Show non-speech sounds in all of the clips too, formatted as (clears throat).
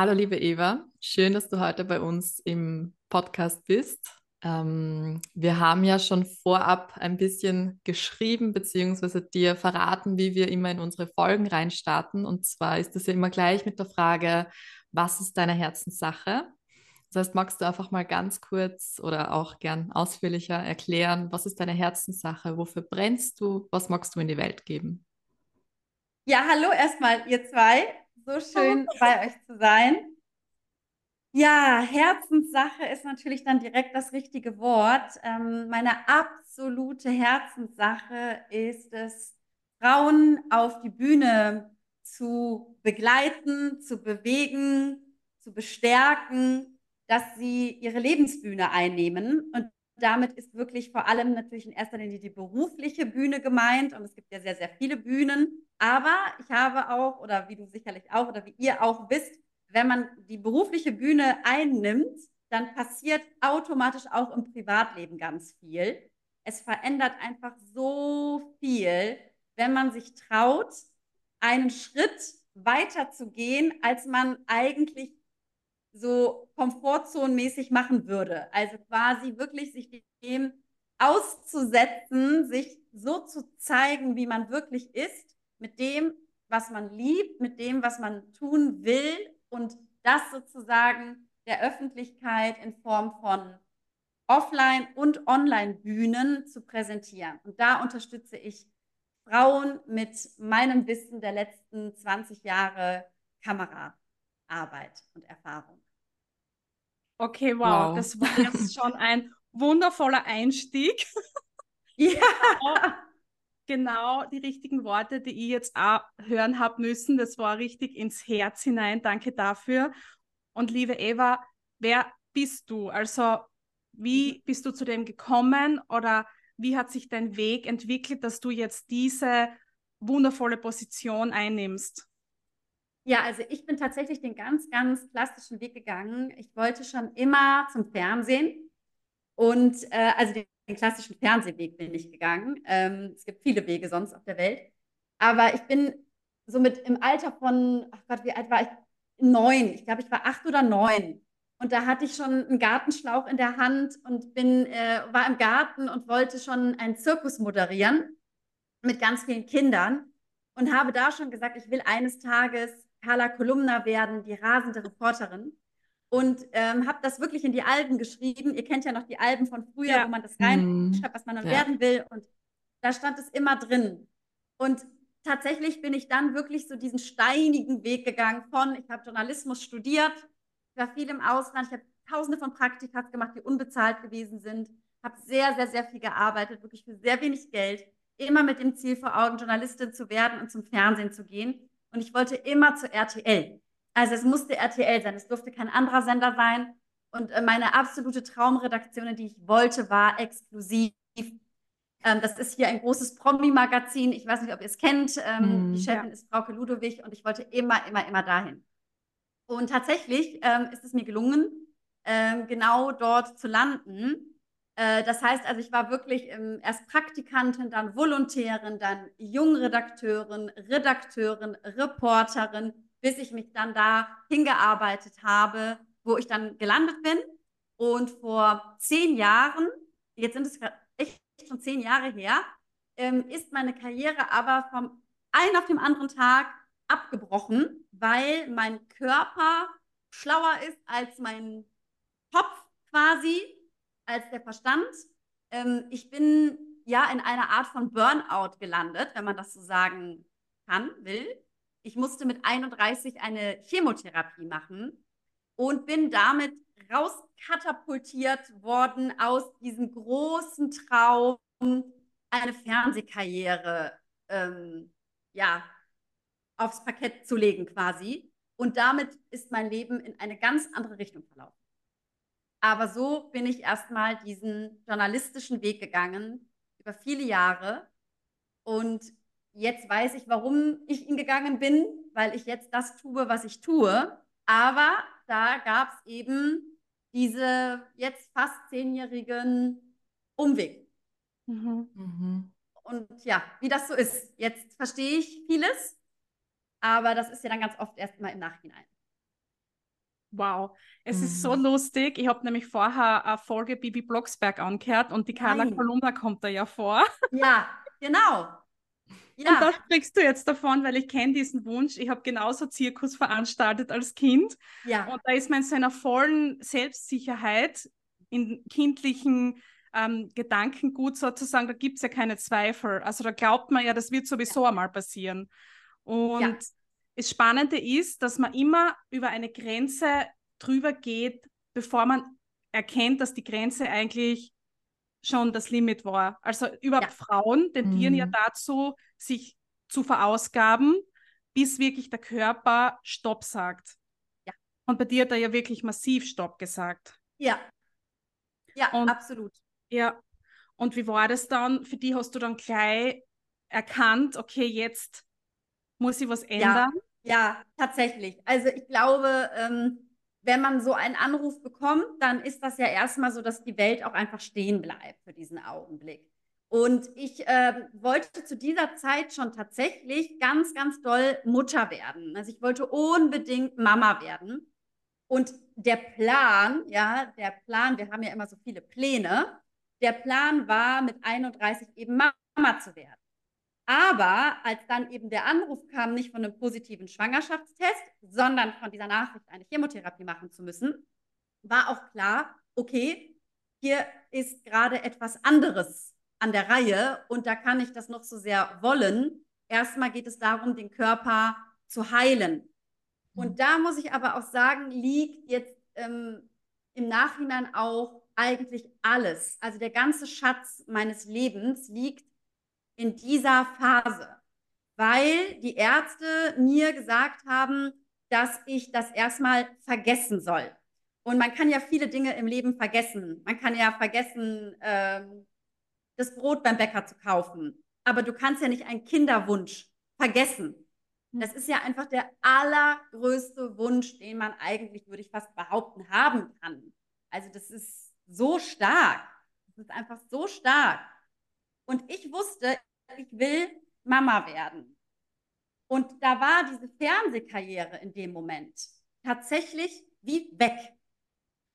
Hallo, liebe Eva. Schön, dass du heute bei uns im Podcast bist. Ähm, wir haben ja schon vorab ein bisschen geschrieben bzw. dir verraten, wie wir immer in unsere Folgen reinstarten. Und zwar ist das ja immer gleich mit der Frage, was ist deine Herzenssache? Das heißt, magst du einfach mal ganz kurz oder auch gern ausführlicher erklären, was ist deine Herzenssache? Wofür brennst du? Was magst du in die Welt geben? Ja, hallo erstmal, ihr zwei. So (laughs) schön bei euch zu sein. Ja, Herzenssache ist natürlich dann direkt das richtige Wort. Ähm, meine absolute Herzenssache ist es, Frauen auf die Bühne zu begleiten, zu bewegen, zu bestärken, dass sie ihre Lebensbühne einnehmen. Und damit ist wirklich vor allem natürlich in erster Linie die berufliche Bühne gemeint. Und es gibt ja sehr, sehr viele Bühnen. Aber ich habe auch, oder wie du sicherlich auch, oder wie ihr auch wisst, wenn man die berufliche Bühne einnimmt, dann passiert automatisch auch im Privatleben ganz viel. Es verändert einfach so viel, wenn man sich traut, einen Schritt weiter zu gehen, als man eigentlich so komfortzonenmäßig machen würde. Also quasi wirklich sich dem auszusetzen, sich so zu zeigen, wie man wirklich ist, mit dem, was man liebt, mit dem, was man tun will und das sozusagen der Öffentlichkeit in Form von Offline- und Online-Bühnen zu präsentieren. Und da unterstütze ich Frauen mit meinem Wissen der letzten 20 Jahre Kameraarbeit und Erfahrung. Okay, wow, wow. das war jetzt schon ein wundervoller Einstieg. (laughs) Ja. Genau die richtigen Worte, die ich jetzt auch hören habe müssen. Das war richtig ins Herz hinein. Danke dafür. Und liebe Eva, wer bist du? Also, wie bist du zu dem gekommen oder wie hat sich dein Weg entwickelt, dass du jetzt diese wundervolle Position einnimmst? Ja, also ich bin tatsächlich den ganz, ganz klassischen Weg gegangen. Ich wollte schon immer zum Fernsehen und äh, also den, den, klassischen Fernsehweg bin ich gegangen. Ähm, es gibt viele Wege sonst auf der Welt, aber ich bin somit im Alter von, ach Gott, wie alt war ich? Neun. Ich glaube, ich war acht oder neun. Und da hatte ich schon einen Gartenschlauch in der Hand und bin, äh, war im Garten und wollte schon einen Zirkus moderieren mit ganz vielen Kindern und habe da schon gesagt, ich will eines Tages Carla Kolumna werden, die rasende Reporterin. Und ähm, habe das wirklich in die Alben geschrieben. Ihr kennt ja noch die Alben von früher, ja. wo man das reinschreibt, was man dann ja. werden will. Und da stand es immer drin. Und tatsächlich bin ich dann wirklich so diesen steinigen Weg gegangen von, ich habe Journalismus studiert, ich war viel im Ausland, ich habe tausende von Praktikas gemacht, die unbezahlt gewesen sind, habe sehr, sehr, sehr viel gearbeitet, wirklich für sehr wenig Geld, immer mit dem Ziel vor Augen, Journalistin zu werden und zum Fernsehen zu gehen. Und ich wollte immer zu RTL. Also es musste RTL sein, es durfte kein anderer Sender sein. Und äh, meine absolute Traumredaktion, die ich wollte, war exklusiv. Ähm, das ist hier ein großes Promi-Magazin. Ich weiß nicht, ob ihr es kennt. Ähm, mm, die Chefin ja. ist Frauke Ludowig und ich wollte immer, immer, immer dahin. Und tatsächlich ähm, ist es mir gelungen, ähm, genau dort zu landen. Äh, das heißt also, ich war wirklich erst Praktikantin, dann Volontärin, dann Jungredakteurin, Redakteurin, Reporterin, bis ich mich dann da hingearbeitet habe, wo ich dann gelandet bin. Und vor zehn Jahren, jetzt sind es echt schon zehn Jahre her, ähm, ist meine Karriere aber vom einen auf den anderen Tag abgebrochen, weil mein Körper schlauer ist als mein Kopf quasi als der Verstand. Ähm, ich bin ja in einer Art von Burnout gelandet, wenn man das so sagen kann, will. Ich musste mit 31 eine Chemotherapie machen und bin damit rauskatapultiert worden aus diesem großen Traum, eine Fernsehkarriere ähm, ja, aufs Parkett zu legen quasi. Und damit ist mein Leben in eine ganz andere Richtung verlaufen. Aber so bin ich erstmal diesen journalistischen Weg gegangen, über viele Jahre. Und jetzt weiß ich, warum ich ihn gegangen bin, weil ich jetzt das tue, was ich tue. Aber da gab es eben diese jetzt fast zehnjährigen Umweg. Mhm. Mhm. Und ja, wie das so ist. Jetzt verstehe ich vieles, aber das ist ja dann ganz oft erst mal im Nachhinein. Wow, es mhm. ist so lustig. Ich habe nämlich vorher eine Folge Bibi Blocksberg angehört und die Carla. Kolumna kommt da ja vor. Ja, genau. Ja. Und da sprichst du jetzt davon, weil ich kenne diesen Wunsch. Ich habe genauso Zirkus veranstaltet als Kind. Ja. Und da ist man in seiner vollen Selbstsicherheit, in kindlichen ähm, Gedankengut sozusagen, da gibt es ja keine Zweifel. Also da glaubt man ja, das wird sowieso ja. einmal passieren. Und ja. das Spannende ist, dass man immer über eine Grenze drüber geht, bevor man erkennt, dass die Grenze eigentlich schon das Limit war. Also überhaupt ja. Frauen tendieren mhm. ja dazu, sich zu verausgaben, bis wirklich der Körper Stopp sagt. Ja. Und bei dir hat er ja wirklich massiv Stopp gesagt. Ja. Ja, Und, absolut. Ja. Und wie war das dann? Für die hast du dann gleich erkannt, okay, jetzt muss ich was ändern? Ja, ja tatsächlich. Also ich glaube, ähm, wenn man so einen Anruf bekommt, dann ist das ja erstmal so, dass die Welt auch einfach stehen bleibt für diesen Augenblick. Und ich äh, wollte zu dieser Zeit schon tatsächlich ganz, ganz doll Mutter werden. Also ich wollte unbedingt Mama werden. Und der Plan, ja, der Plan, wir haben ja immer so viele Pläne, der Plan war, mit 31 eben Mama zu werden. Aber als dann eben der Anruf kam, nicht von einem positiven Schwangerschaftstest, sondern von dieser Nachricht, eine Chemotherapie machen zu müssen, war auch klar, okay, hier ist gerade etwas anderes an der Reihe und da kann ich das noch so sehr wollen. Erstmal geht es darum, den Körper zu heilen. Und mhm. da muss ich aber auch sagen, liegt jetzt ähm, im Nachhinein auch eigentlich alles. Also der ganze Schatz meines Lebens liegt in dieser Phase, weil die Ärzte mir gesagt haben, dass ich das erstmal vergessen soll. Und man kann ja viele Dinge im Leben vergessen. Man kann ja vergessen, ähm, das Brot beim Bäcker zu kaufen. Aber du kannst ja nicht einen Kinderwunsch vergessen. Hm. Das ist ja einfach der allergrößte Wunsch, den man eigentlich, würde ich fast behaupten, haben kann. Also das ist so stark. Das ist einfach so stark. Und ich wusste, ich will Mama werden. Und da war diese Fernsehkarriere in dem Moment tatsächlich wie weg.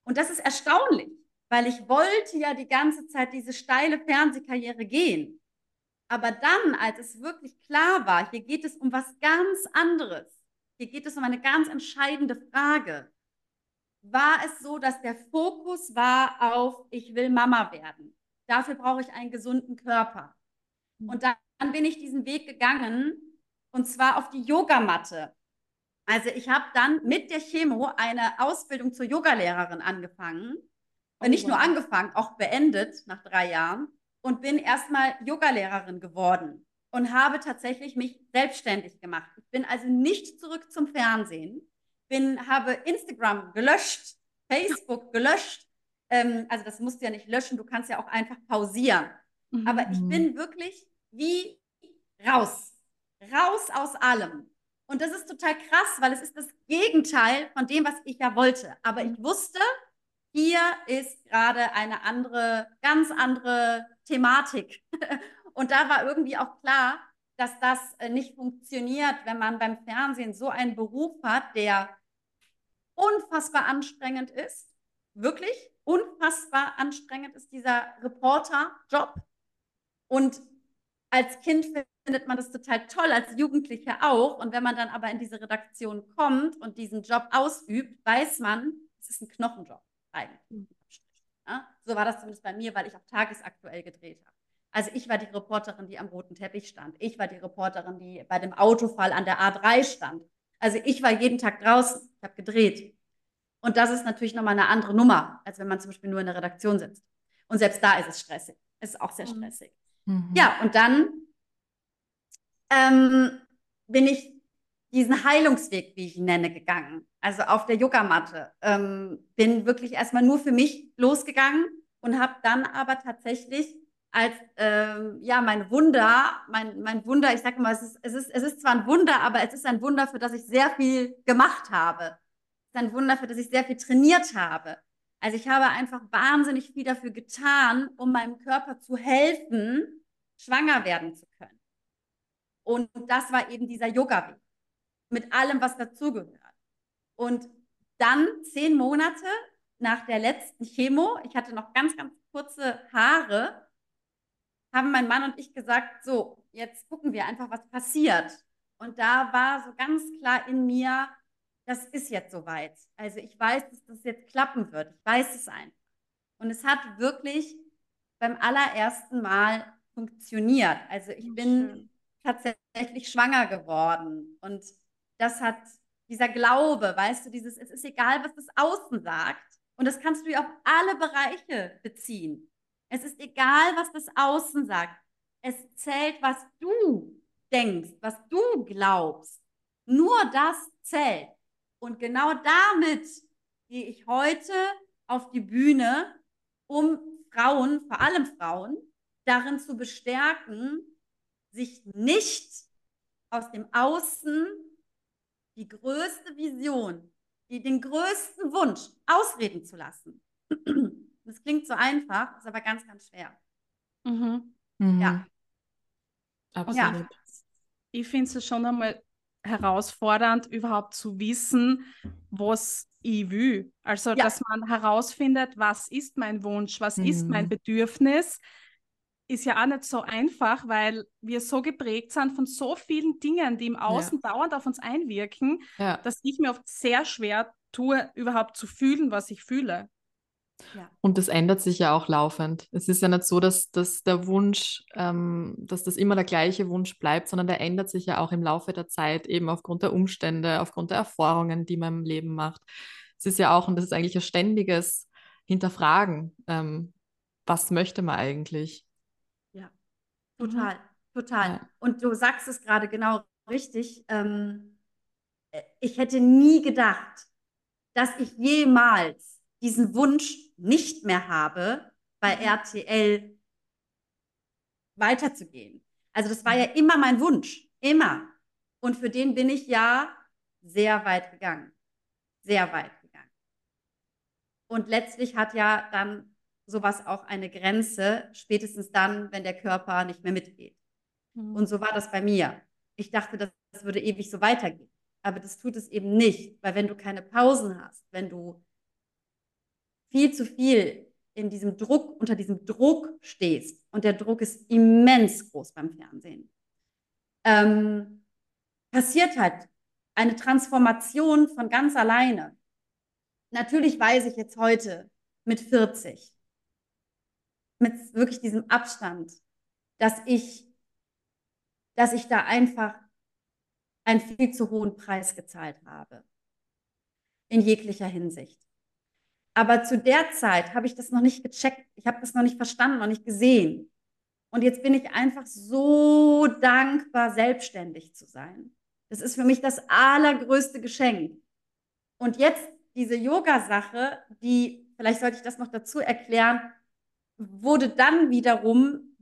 Und das ist erstaunlich, weil ich wollte ja die ganze Zeit diese steile Fernsehkarriere gehen. Aber dann, als es wirklich klar war, hier geht es um was ganz anderes, hier geht es um eine ganz entscheidende Frage, war es so, dass der Fokus war auf, ich will Mama werden. Dafür brauche ich einen gesunden Körper. Und dann, bin ich diesen Weg gegangen und zwar auf die Yogamatte. Also ich habe dann mit der Chemo eine Ausbildung zur Yogalehrerin angefangen. Oh, nicht nur angefangen, auch beendet nach drei Jahren und bin erstmal Yogalehrerin geworden und habe tatsächlich mich selbstständig gemacht. Ich bin also nicht zurück zum Fernsehen, bin, habe Instagram gelöscht, Facebook gelöscht. Ähm, also das musst du ja nicht löschen, du kannst ja auch einfach pausieren. Mhm. Aber ich bin wirklich wie raus. Raus aus allem. Und das ist total krass, weil es ist das Gegenteil von dem, was ich ja wollte. Aber ich wusste, hier ist gerade eine andere, ganz andere Thematik. (laughs) Und da war irgendwie auch klar, dass das äh, nicht funktioniert, wenn man beim Fernsehen so einen Beruf hat, der unfassbar anstrengend ist. Wirklich unfassbar anstrengend ist dieser Reporter-Job. Und als Kind findet man das total toll, als Jugendliche auch. Und wenn man dann aber in diese Redaktion kommt und diesen Job ausübt, weiß man, es ist ein Knochenjob eigentlich. Mhm. Ja? So war das zumindest bei mir, weil ich auch tagesaktuell gedreht habe. Also ich war die Reporterin, die am roten Teppich stand. Ich war die Reporterin, die bei dem Autofall an der A3 stand. Also ich war jeden Tag draußen, ich habe gedreht. Und das ist natürlich nochmal eine andere Nummer, als wenn man zum Beispiel nur in der Redaktion sitzt. Und selbst da ist es stressig. Es ist auch sehr mhm. stressig. Mhm. Ja, und dann ähm, bin ich diesen Heilungsweg, wie ich ihn nenne, gegangen. Also auf der Yogamatte. Ähm, bin wirklich erstmal nur für mich losgegangen und habe dann aber tatsächlich als ähm, ja mein Wunder, mein, mein Wunder, ich sage mal, es ist, es, ist, es ist zwar ein Wunder, aber es ist ein Wunder, für das ich sehr viel gemacht habe. Es ist ein Wunder, für das ich sehr viel trainiert habe. Also ich habe einfach wahnsinnig viel dafür getan, um meinem Körper zu helfen, schwanger werden zu können. Und das war eben dieser Yoga-Weg mit allem, was dazugehört. Und dann zehn Monate nach der letzten Chemo, ich hatte noch ganz, ganz kurze Haare, haben mein Mann und ich gesagt, so, jetzt gucken wir einfach, was passiert. Und da war so ganz klar in mir, das ist jetzt soweit. Also ich weiß, dass das jetzt klappen wird. Ich weiß es einfach. Und es hat wirklich beim allerersten Mal funktioniert. Also ich bin tatsächlich schwanger geworden. Und das hat dieser Glaube, weißt du, dieses, es ist egal, was das Außen sagt. Und das kannst du ja auf alle Bereiche beziehen. Es ist egal, was das Außen sagt. Es zählt, was du denkst, was du glaubst. Nur das zählt. Und genau damit gehe ich heute auf die Bühne, um Frauen, vor allem Frauen, darin zu bestärken, sich nicht aus dem Außen die größte Vision, die, den größten Wunsch ausreden zu lassen. (clears throat) Das klingt so einfach, ist aber ganz, ganz schwer. Mhm. Mhm. Ja. Absolut. Ja. Ich finde es schon einmal herausfordernd, überhaupt zu wissen, was ich will. Also, ja. dass man herausfindet, was ist mein Wunsch, was mhm. ist mein. Bedürfnis, ist ja auch nicht so einfach, weil wir so geprägt sind von so vielen Dingen, die im Außen ja. dauernd auf uns einwirken, ja. dass ich mir oft sehr schwer tue, überhaupt zu fühlen, was ich fühle. Ja. Und das ändert sich ja auch laufend. Es ist ja nicht so, dass, dass der Wunsch, ähm, dass das immer der gleiche Wunsch bleibt, sondern der ändert sich ja auch im Laufe der Zeit, eben aufgrund der Umstände, aufgrund der Erfahrungen, die man im Leben macht. Es ist ja auch, und das ist eigentlich ein ständiges Hinterfragen, ähm, was möchte man eigentlich? Total, total. Ja. Und du sagst es gerade genau richtig. Ähm, ich hätte nie gedacht, dass ich jemals diesen Wunsch nicht mehr habe, bei mhm. RTL weiterzugehen. Also das war ja immer mein Wunsch, immer. Und für den bin ich ja sehr weit gegangen, sehr weit gegangen. Und letztlich hat ja dann sowas auch eine Grenze, spätestens dann, wenn der Körper nicht mehr mitgeht. Mhm. Und so war das bei mir. Ich dachte, das, das würde ewig so weitergehen. Aber das tut es eben nicht, weil wenn du keine Pausen hast, wenn du viel zu viel in diesem Druck, unter diesem Druck stehst, und der Druck ist immens groß beim Fernsehen, ähm, passiert halt eine Transformation von ganz alleine. Natürlich weiß ich jetzt heute mit 40, mit wirklich diesem Abstand, dass ich, dass ich da einfach einen viel zu hohen Preis gezahlt habe. In jeglicher Hinsicht. Aber zu der Zeit habe ich das noch nicht gecheckt. Ich habe das noch nicht verstanden, noch nicht gesehen. Und jetzt bin ich einfach so dankbar, selbstständig zu sein. Das ist für mich das allergrößte Geschenk. Und jetzt diese Yoga-Sache, die, vielleicht sollte ich das noch dazu erklären, wurde dann wiederum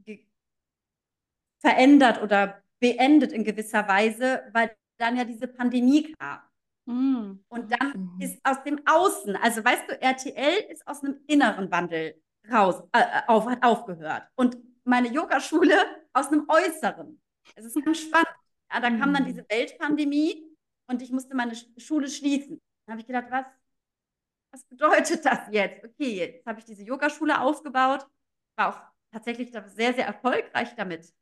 verändert oder beendet in gewisser Weise, weil dann ja diese Pandemie kam. Mm. Und dann mhm. ist aus dem Außen, also weißt du, RTL ist aus einem inneren Wandel raus, äh, auf, hat aufgehört. Und meine Yogaschule (laughs) aus einem äußeren. Es ist ganz spannend. Ja, da kam dann mhm. diese Weltpandemie und ich musste meine Schule schließen. Da habe ich gedacht, was, was bedeutet das jetzt? Okay, jetzt habe ich diese Yogaschule aufgebaut, war auch tatsächlich sehr, sehr erfolgreich damit.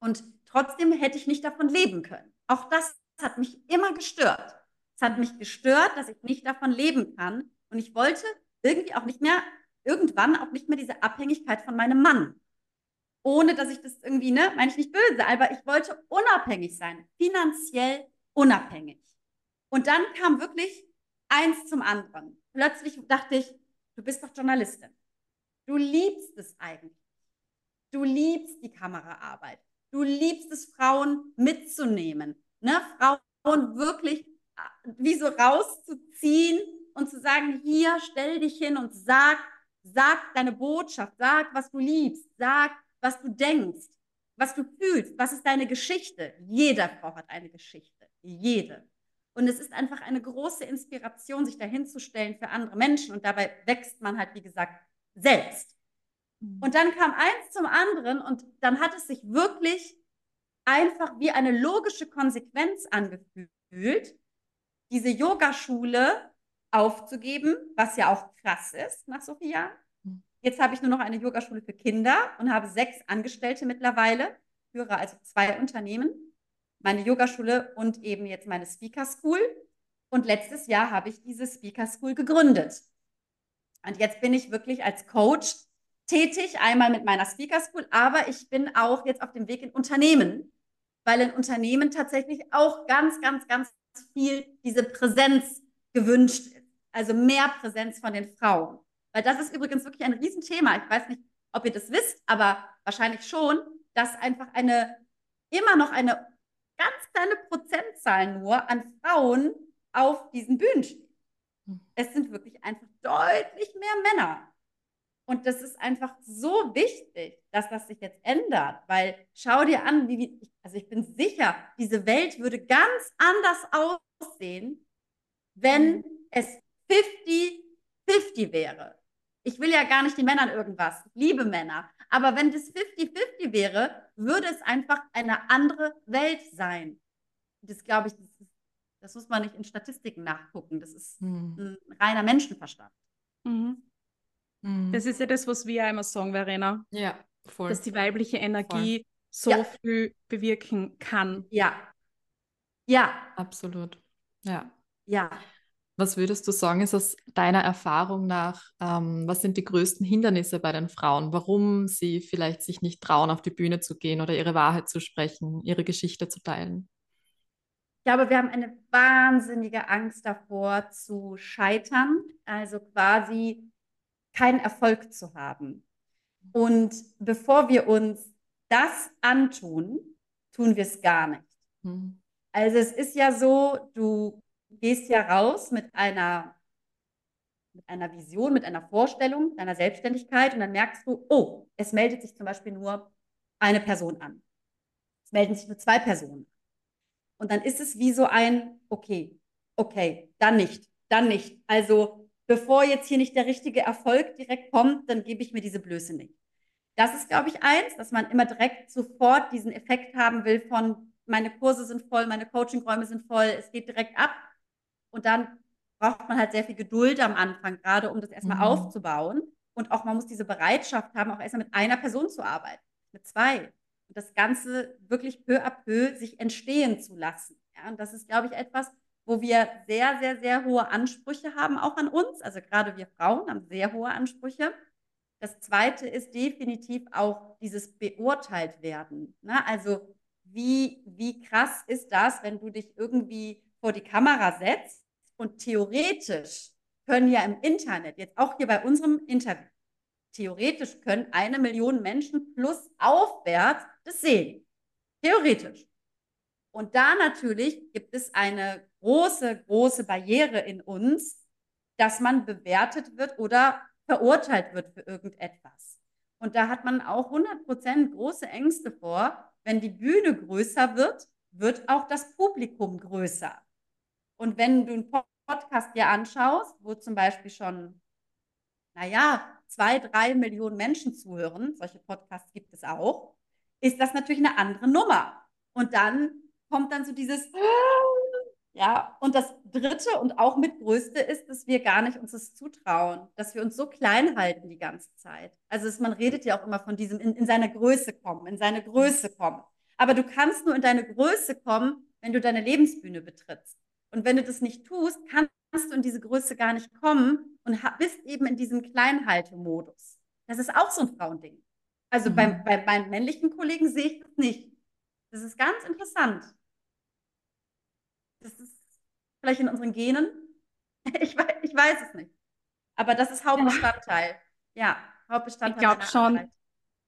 Und trotzdem hätte ich nicht davon leben können. Auch das hat mich immer gestört. Es hat mich gestört, dass ich nicht davon leben kann. Und ich wollte irgendwie auch nicht mehr, irgendwann auch nicht mehr diese Abhängigkeit von meinem Mann. Ohne dass ich das irgendwie, ne, meine ich nicht böse, aber ich wollte unabhängig sein, finanziell unabhängig. Und dann kam wirklich eins zum anderen. Plötzlich dachte ich, du bist doch Journalistin. Du liebst es eigentlich. Du liebst die Kameraarbeit. Du liebst es, Frauen mitzunehmen, ne? Frauen wirklich wie so rauszuziehen und zu sagen, hier, stell dich hin und sag, sag deine Botschaft, sag, was du liebst, sag, was du denkst, was du fühlst, was ist deine Geschichte. Jeder Frau hat eine Geschichte, jede. Und es ist einfach eine große Inspiration, sich dahinzustellen für andere Menschen. Und dabei wächst man halt, wie gesagt, selbst. Mhm. Und dann kam eins zum anderen und dann hat es sich wirklich einfach wie eine logische Konsequenz angefühlt, diese Yogaschule aufzugeben, was ja auch krass ist nach so vielen Jahren. Mhm. Jetzt habe ich nur noch eine Yogaschule für Kinder und habe sechs Angestellte mittlerweile, führe also zwei Unternehmen meine Yogaschule und eben jetzt meine Speaker School. Und letztes Jahr habe ich diese Speaker School gegründet. Und jetzt bin ich wirklich als Coach tätig, einmal mit meiner Speaker School, aber ich bin auch jetzt auf dem Weg in Unternehmen, weil in Unternehmen tatsächlich auch ganz, ganz, ganz viel diese Präsenz gewünscht ist. Also mehr Präsenz von den Frauen. Weil das ist übrigens wirklich ein Riesenthema. Ich weiß nicht, ob ihr das wisst, aber wahrscheinlich schon, dass einfach eine immer noch eine ganz kleine Prozentzahl nur an Frauen auf diesen Bühnen stehen. Hm. Es sind wirklich einfach deutlich mehr Männer. Und das ist einfach so wichtig, dass das sich jetzt ändert, weil schau dir an, wie, also ich bin sicher, diese Welt würde ganz anders aussehen, wenn mhm. es 50-50 wäre. Ich will ja gar nicht die Männern irgendwas, ich liebe Männer, aber wenn das 50-50 wäre, würde es einfach eine andere Welt sein. Das glaube ich, das, ist, das, muss man nicht in Statistiken nachgucken. Das ist hm. ein reiner Menschenverstand. Mhm. Mhm. Das ist ja das, was wir immer sagen, Verena. Ja, voll. Dass die weibliche Energie voll. so ja. viel bewirken kann. Ja. Ja. Absolut. Ja. Ja. Was würdest du sagen, ist aus deiner Erfahrung nach, ähm, was sind die größten Hindernisse bei den Frauen, warum sie vielleicht sich nicht trauen, auf die Bühne zu gehen oder ihre Wahrheit zu sprechen, ihre Geschichte zu teilen? Ich glaube, wir haben eine wahnsinnige Angst davor zu scheitern, also quasi keinen Erfolg zu haben. Und bevor wir uns das antun, tun wir es gar nicht. Hm. Also es ist ja so, du gehst ja raus mit einer, mit einer Vision, mit einer Vorstellung deiner Selbstständigkeit und dann merkst du, oh, es meldet sich zum Beispiel nur eine Person an. Es melden sich nur zwei Personen. Und dann ist es wie so ein, okay, okay, dann nicht, dann nicht. Also bevor jetzt hier nicht der richtige Erfolg direkt kommt, dann gebe ich mir diese Blöße nicht. Das ist, glaube ich, eins, dass man immer direkt sofort diesen Effekt haben will von, meine Kurse sind voll, meine Coachingräume sind voll, es geht direkt ab. Und dann braucht man halt sehr viel Geduld am Anfang, gerade um das erstmal mhm. aufzubauen. Und auch man muss diese Bereitschaft haben, auch erstmal mit einer Person zu arbeiten, mit zwei. Und das Ganze wirklich peu à peu sich entstehen zu lassen. Ja, und das ist, glaube ich, etwas, wo wir sehr, sehr, sehr hohe Ansprüche haben, auch an uns. Also gerade wir Frauen haben sehr hohe Ansprüche. Das zweite ist definitiv auch dieses beurteilt werden. Ne? Also wie, wie krass ist das, wenn du dich irgendwie vor die Kamera setzt und theoretisch können ja im Internet, jetzt auch hier bei unserem Interview, theoretisch können eine Million Menschen plus aufwärts das sehen. Theoretisch. Und da natürlich gibt es eine große, große Barriere in uns, dass man bewertet wird oder verurteilt wird für irgendetwas. Und da hat man auch 100% große Ängste vor. Wenn die Bühne größer wird, wird auch das Publikum größer. Und wenn du einen Podcast dir anschaust, wo zum Beispiel schon, naja, zwei, drei Millionen Menschen zuhören, solche Podcasts gibt es auch, ist das natürlich eine andere Nummer. Und dann kommt dann so dieses, ja, und das dritte und auch mit größte ist, dass wir gar nicht uns das zutrauen, dass wir uns so klein halten die ganze Zeit. Also man redet ja auch immer von diesem in, in seine Größe kommen, in seine Größe kommen. Aber du kannst nur in deine Größe kommen, wenn du deine Lebensbühne betrittst. Und wenn du das nicht tust, kannst du in diese Größe gar nicht kommen und bist eben in diesem Kleinhaltemodus. Das ist auch so ein Frauending. Also mhm. bei, bei meinen männlichen Kollegen sehe ich das nicht. Das ist ganz interessant. Das ist vielleicht in unseren Genen. (laughs) Ich weiß, ich weiß es nicht. Aber das ist Hauptbestandteil. Ja, Hauptbestandteil. Ich glaube schon,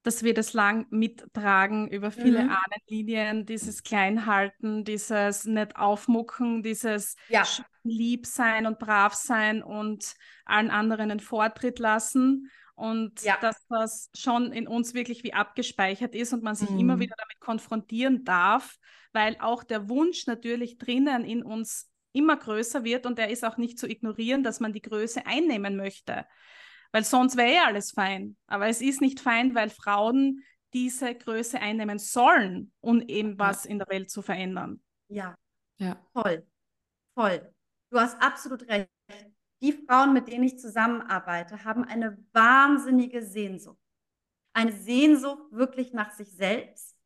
dass wir das lang mittragen über viele Mhm. Ahnenlinien, dieses Kleinhalten, dieses nicht aufmucken, dieses Ja. lieb sein und brav sein und allen anderen einen Vortritt lassen. Und Ja. dass das schon in uns wirklich wie abgespeichert ist und man sich immer Mhm. wieder damit konfrontieren darf, weil auch der Wunsch natürlich drinnen in uns immer größer wird und der ist auch nicht zu ignorieren, dass man die Größe einnehmen möchte. Weil sonst wäre eh alles fein. Aber es ist nicht fein, weil Frauen diese Größe einnehmen sollen, um eben was in der Welt zu verändern. Ja, Ja. voll. Voll. Du hast absolut recht. Die Frauen, mit denen ich zusammenarbeite, haben eine wahnsinnige Sehnsucht. Eine Sehnsucht wirklich nach sich selbst,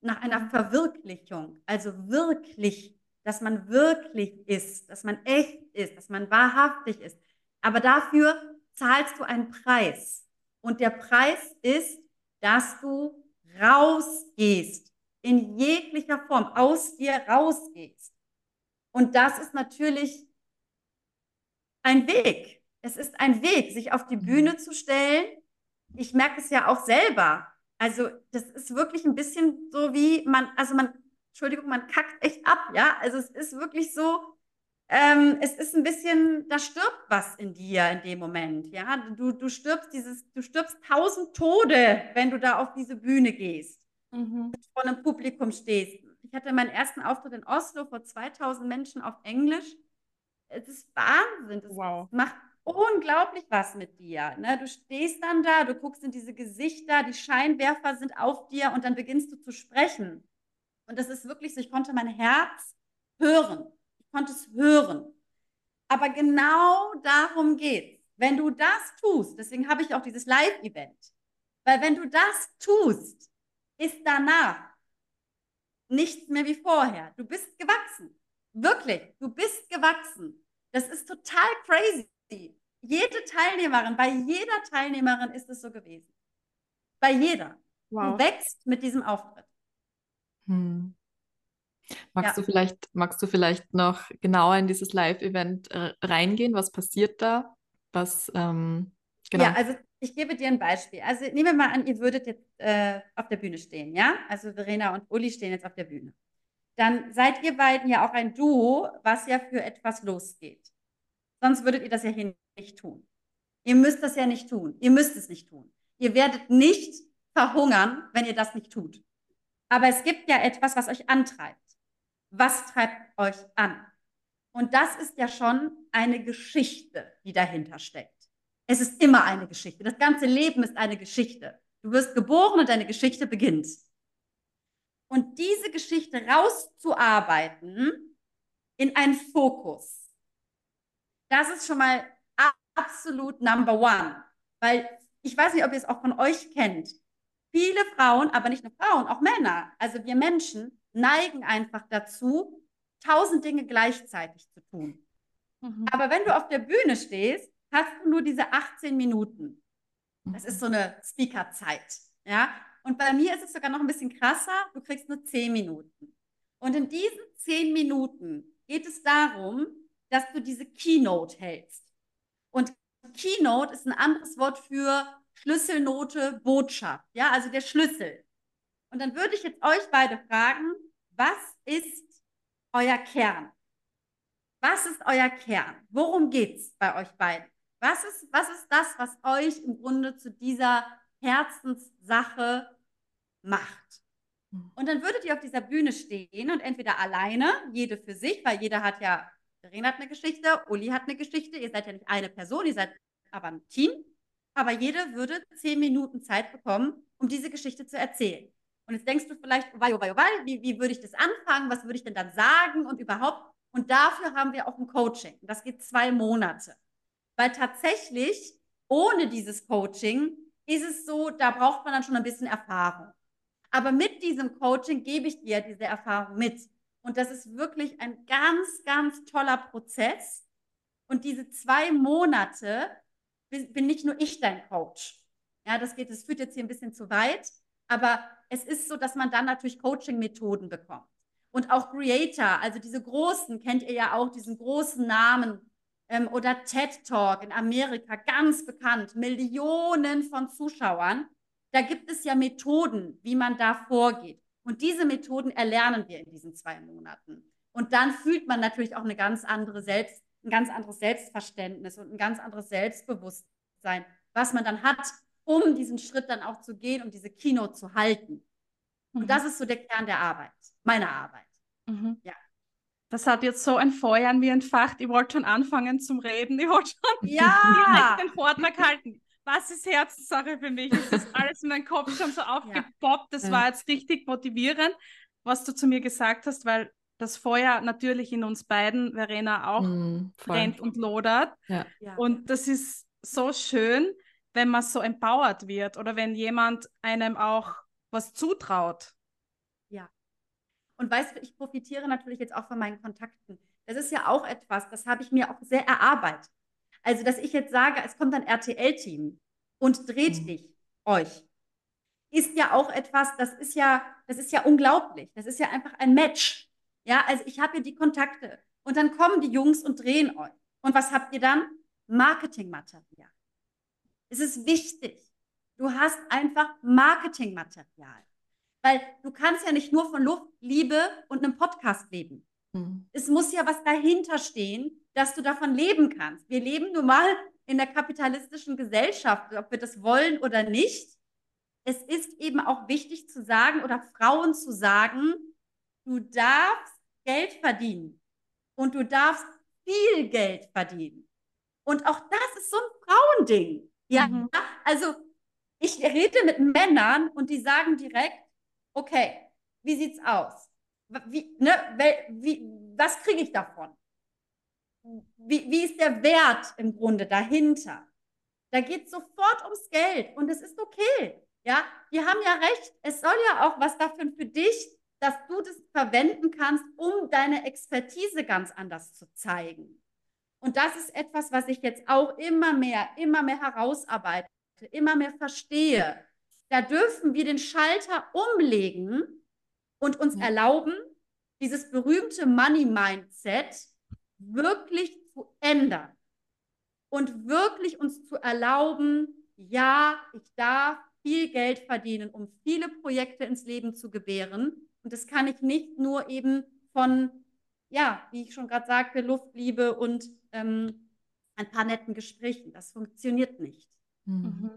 nach einer Verwirklichung. Also wirklich, dass man wirklich ist, dass man echt ist, dass man wahrhaftig ist. Aber dafür zahlst du einen Preis. Und der Preis ist, dass du rausgehst, in jeglicher Form, aus dir rausgehst. Und das ist natürlich ein Weg. Es ist ein Weg, sich auf die Mhm. Bühne zu stellen. Ich merke es ja auch selber. Also, das ist wirklich ein bisschen so wie man, also man, Entschuldigung, man kackt echt ab, ja. Also, es ist wirklich so, ähm, es ist ein bisschen, da stirbt was in dir in dem Moment, ja. Du, du stirbst dieses, du stirbst tausend Tode, wenn du da auf diese Bühne gehst vor einem Publikum stehst. Ich hatte meinen ersten Auftritt in Oslo vor 2000 Menschen auf Englisch. Es ist Wahnsinn. Das Wow. macht unglaublich was mit dir. Ne? Du stehst dann da, du guckst in diese Gesichter, die Scheinwerfer sind auf dir und dann beginnst du zu sprechen. Und das ist wirklich so, ich konnte mein Herz hören. Ich konnte es hören. Aber genau darum geht's. Wenn du das tust, deswegen habe ich auch dieses Live-Event, weil wenn du das tust, ist danach nichts mehr wie vorher. Du bist gewachsen. Wirklich, du bist gewachsen. Das ist total crazy. Jede Teilnehmerin, bei jeder Teilnehmerin ist es so gewesen. Bei jeder. Wow. Du wächst mit diesem Auftritt. Hm. Magst Ja. du vielleicht, magst du vielleicht noch genauer in dieses Live-Event äh, reingehen? Was passiert da? Was, ähm, genau. Ja, also ich gebe dir ein Beispiel. Also nehmen wir mal an, ihr würdet jetzt äh, auf der Bühne stehen, ja? Also Verena und Uli stehen jetzt auf der Bühne. Dann seid ihr beiden ja auch ein Duo, was ja für etwas losgeht. Sonst würdet ihr das ja hier nicht tun. Ihr müsst das ja nicht tun. Ihr müsst es nicht tun. Ihr werdet nicht verhungern, wenn ihr das nicht tut. Aber es gibt ja etwas, was euch antreibt. Was treibt euch an? Und das ist ja schon eine Geschichte, die dahinter steckt. Es ist immer eine Geschichte. Das ganze Leben ist eine Geschichte. Du wirst geboren und deine Geschichte beginnt. Und diese Geschichte rauszuarbeiten in einen Fokus, das ist schon mal absolut number one. Weil ich weiß nicht, ob ihr es auch von euch kennt. Viele Frauen, aber nicht nur Frauen, auch Männer, also wir Menschen, neigen einfach dazu, tausend Dinge gleichzeitig zu tun. Mhm. Aber wenn du auf der Bühne stehst, hast du nur diese 18 Minuten. Das ist so eine Speakerzeit. Ja? Und bei mir ist es sogar noch ein bisschen krasser. Du kriegst nur 10 Minuten. Und in diesen 10 Minuten geht es darum, dass du diese Keynote hältst. Und Keynote ist ein anderes Wort für Schlüsselnote, Botschaft. Ja, also der Schlüssel. Und dann würde ich jetzt euch beide fragen, was ist euer Kern? Was ist euer Kern? Worum geht's bei euch beiden? Was ist, was ist das, was euch im Grunde zu dieser Herzenssache macht? Und dann würdet ihr auf dieser Bühne stehen und entweder alleine, jede für sich, weil jeder hat ja, Verena hat eine Geschichte, Uli hat eine Geschichte, ihr seid ja nicht eine Person, ihr seid aber ein Team, aber jede würde zehn Minuten Zeit bekommen, um diese Geschichte zu erzählen. Und jetzt denkst du vielleicht, oh wei, oh wei, oh wei, wie, wie würde ich das anfangen, was würde ich denn dann sagen und überhaupt. Und dafür haben wir auch ein Coaching. Das geht zwei Monate. Weil tatsächlich ohne dieses Coaching ist es so, da braucht man dann schon ein bisschen Erfahrung. Aber mit diesem Coaching gebe ich dir diese Erfahrung mit. Und das ist wirklich ein ganz, ganz toller Prozess. Und diese zwei Monate bin, nicht nur ich dein Coach. Ja, das geht, das führt jetzt hier ein bisschen zu weit. Aber es ist so, dass man dann natürlich Coaching-Methoden bekommt. Und auch Creator, also diese großen, kennt ihr ja auch, diesen großen Namen. Ähm, oder TED Talk in Amerika, ganz bekannt, Millionen von Zuschauern. Da gibt es ja Methoden, wie man da vorgeht. Und diese Methoden erlernen wir in diesen zwei Monaten. Und dann fühlt man natürlich auch eine ganz andere Selbst, ein ganz anderes Selbstverständnis und ein ganz anderes Selbstbewusstsein, was man dann hat, um diesen Schritt dann auch zu gehen und diese Keynote zu halten. Und mhm. das ist so der Kern der Arbeit, meiner Arbeit. Mhm. Ja. Das hat jetzt so ein Feuer an mir entfacht. Ich wollte schon anfangen zum Reden. Ich wollte schon ja. (laughs) den Vortrag halten. Was ist Herzenssache für mich? Es ist alles in meinem Kopf schon so (laughs) aufgepoppt. Das ja. war jetzt richtig motivierend, was du zu mir gesagt hast, weil das Feuer natürlich in uns beiden, Verena, auch mm, brennt und lodert. Ja. Und das ist so schön, wenn man so empowert wird oder wenn jemand einem auch was zutraut. Ja. Und weißt du, ich profitiere natürlich jetzt auch von meinen Kontakten. Das ist ja auch etwas, das habe ich mir auch sehr erarbeitet. Also, dass ich jetzt sage, es kommt ein RTL-Team und dreht mhm. dich, euch, ist ja auch etwas, das ist ja, das ist ja unglaublich. Das ist ja einfach ein Match. Ja, also ich habe hier die Kontakte und dann kommen die Jungs und drehen euch. Und was habt ihr dann? Marketingmaterial. Es ist wichtig. Du hast einfach Marketingmaterial. Weil du kannst ja nicht nur von Luft, Liebe und einem Podcast leben. Mhm. Es muss ja was dahinter stehen, dass du davon leben kannst. Wir leben nun mal in der kapitalistischen Gesellschaft, ob wir das wollen oder nicht. Es ist eben auch wichtig zu sagen oder Frauen zu sagen, du darfst Geld verdienen und du darfst viel Geld verdienen. Und auch das ist so ein Frauending. Ja, mhm. also ich rede mit Männern und die sagen direkt, okay, wie sieht's aus? Wie, ne, wie, was kriege ich davon? Wie, wie ist der Wert im Grunde dahinter? Da geht es sofort ums Geld und es ist okay. Ja, die haben ja recht. Es soll ja auch was dafür für dich, dass du das verwenden kannst, um deine Expertise ganz anders zu zeigen. Und das ist etwas, was ich jetzt auch immer mehr, immer mehr herausarbeite immer mehr verstehe, da dürfen wir den Schalter umlegen und uns erlauben, dieses berühmte Money-Mindset wirklich zu ändern und wirklich uns zu erlauben, ja, ich darf viel Geld verdienen, um viele Projekte ins Leben zu gebären. Und das kann ich nicht nur eben von, ja, wie ich schon gerade sagte, Luftliebe und ähm, ein paar netten Gesprächen. Das funktioniert nicht. Mhm. mhm.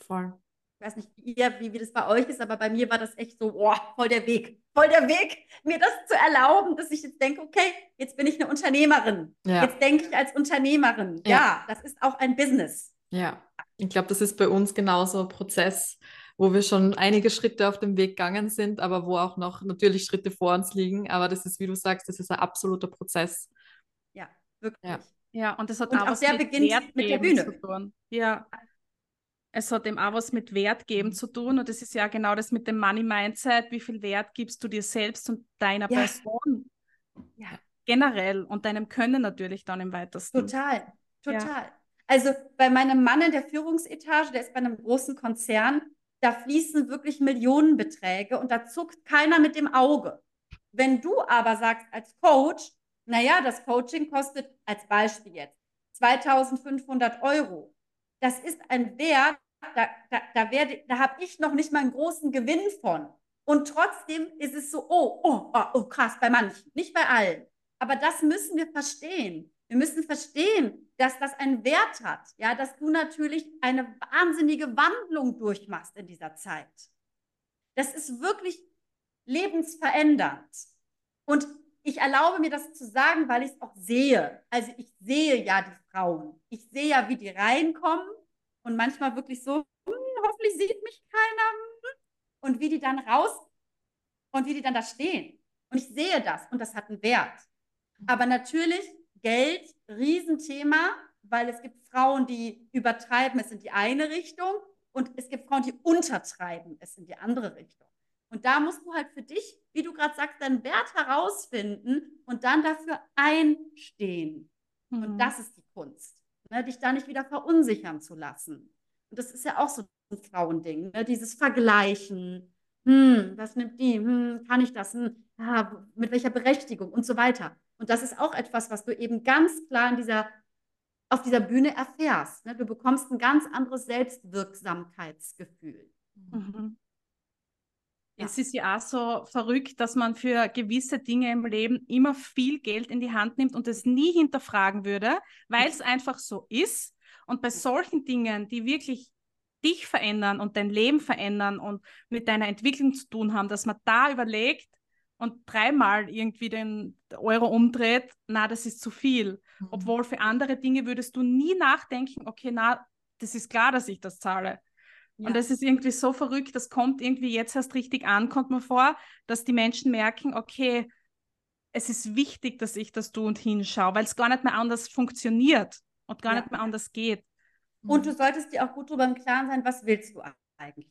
Voll. Ich weiß nicht, wie, ihr, wie, wie das bei euch ist, aber bei mir war das echt so, boah, voll der Weg, voll der Weg, mir das zu erlauben, dass ich jetzt denke, okay, jetzt bin ich eine Unternehmerin. Ja. Jetzt denke ich als Unternehmerin. Ja. ja, das ist auch ein Business. Ja, ich glaube, das ist bei uns genauso ein Prozess, wo wir schon einige Schritte auf dem Weg gegangen sind, aber wo auch noch natürlich Schritte vor uns liegen. Aber das ist, wie du sagst, das ist ein absoluter Prozess. Ja, wirklich. Ja. Ja, und das hat und auch, auch der mit beginnt Wert mit der Bühne. Ja. Es hat eben auch was mit Wert geben zu tun. Und das ist ja genau das mit dem Money Mindset. Wie viel Wert gibst du dir selbst und deiner ja. Person? Ja. Generell und deinem Können natürlich dann im weitesten. Total, total. Ja. Also bei meinem Mann in der Führungsetage, der ist bei einem großen Konzern, da fließen wirklich Millionenbeträge und da zuckt keiner mit dem Auge. Wenn du aber sagst als Coach, naja, das Coaching kostet als Beispiel jetzt 2500 Euro. Das ist ein Wert, da, da, da, werde, da habe ich noch nicht mal einen großen Gewinn von. Und trotzdem ist es so, oh, oh, oh, oh, krass, bei manchen, nicht bei allen. Aber das müssen wir verstehen. Wir müssen verstehen, dass das einen Wert hat. Ja, dass du natürlich eine wahnsinnige Wandlung durchmachst in dieser Zeit. Das ist wirklich lebensverändernd. Und ich erlaube mir das zu sagen, weil ich es auch sehe. Also ich sehe ja die Frauen. Ich sehe ja, wie die reinkommen und manchmal wirklich so, hm, hoffentlich sieht mich keiner. Und wie die dann raus und wie die dann da stehen. Und ich sehe das und das hat einen Wert. Aber natürlich Geld, Riesenthema, weil es gibt Frauen, die übertreiben es in die eine Richtung und es gibt Frauen, die untertreiben es in die andere Richtung. Und da musst du halt für dich, wie du gerade sagst, deinen Wert herausfinden und dann dafür einstehen. Mhm. Und das ist die Kunst, ne? dich da nicht wieder verunsichern zu lassen. Und das ist ja auch so ein Frauending, ne? dieses Vergleichen. Hm, was nimmt die? Hm, kann ich das? Hm, ja, mit welcher Berechtigung und so weiter. Und das ist auch etwas, was du eben ganz klar in dieser auf dieser Bühne erfährst. Ne? Du bekommst ein ganz anderes Selbstwirksamkeitsgefühl. Mhm. Ja. Es ist ja auch so verrückt, dass man für gewisse Dinge im Leben immer viel Geld in die Hand nimmt und es nie hinterfragen würde, weil es einfach so ist. Und bei solchen Dingen, die wirklich dich verändern und dein Leben verändern und mit deiner Entwicklung zu tun haben, dass man da überlegt und dreimal irgendwie den Euro umdreht, na, das ist zu viel. Mhm. Obwohl für andere Dinge würdest du nie nachdenken, okay, na, das ist klar, dass ich das zahle. Ja. Und das ist irgendwie so verrückt, das kommt irgendwie jetzt erst richtig an, kommt mir vor, dass die Menschen merken, okay, es ist wichtig, dass ich das tue und hinschaue, weil es gar nicht mehr anders funktioniert und gar ja. nicht mehr anders geht. Und du solltest dir auch gut darüber im Klaren sein, was willst du eigentlich?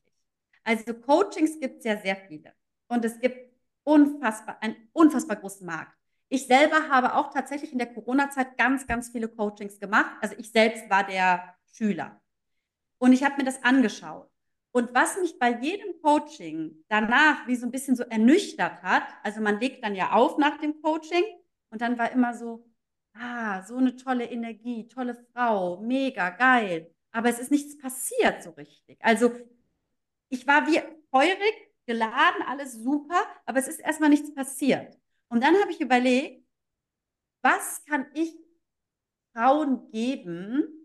Also Coachings gibt es ja sehr viele. Und es gibt unfassbar, einen unfassbar großen Markt. Ich selber habe auch tatsächlich in der Corona-Zeit ganz, ganz viele Coachings gemacht. Also ich selbst war der Schüler. Und ich habe mir das angeschaut. Und was mich bei jedem Coaching danach wie so ein bisschen so ernüchtert hat, also man legt dann ja auf nach dem Coaching und dann war immer so, ah, so eine tolle Energie, tolle Frau, mega geil. Aber es ist nichts passiert so richtig. Also ich war wie feurig, geladen, alles super, aber es ist erstmal nichts passiert. Und dann habe ich überlegt, was kann ich Frauen geben,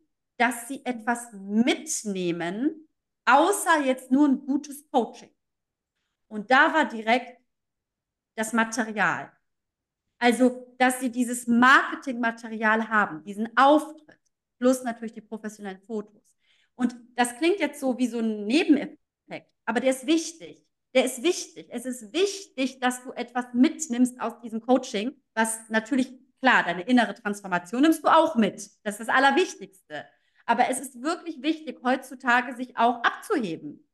dass sie etwas mitnehmen, außer jetzt nur ein gutes Coaching. Und da war direkt das Material. Also, dass sie dieses Marketingmaterial haben, diesen Auftritt, plus natürlich die professionellen Fotos. Und das klingt jetzt so wie so ein Nebeneffekt, aber der ist wichtig. Der ist wichtig. Es ist wichtig, dass du etwas mitnimmst aus diesem Coaching, was natürlich, klar, deine innere Transformation nimmst du auch mit. Das ist das Allerwichtigste. Aber es ist wirklich wichtig, heutzutage sich auch abzuheben.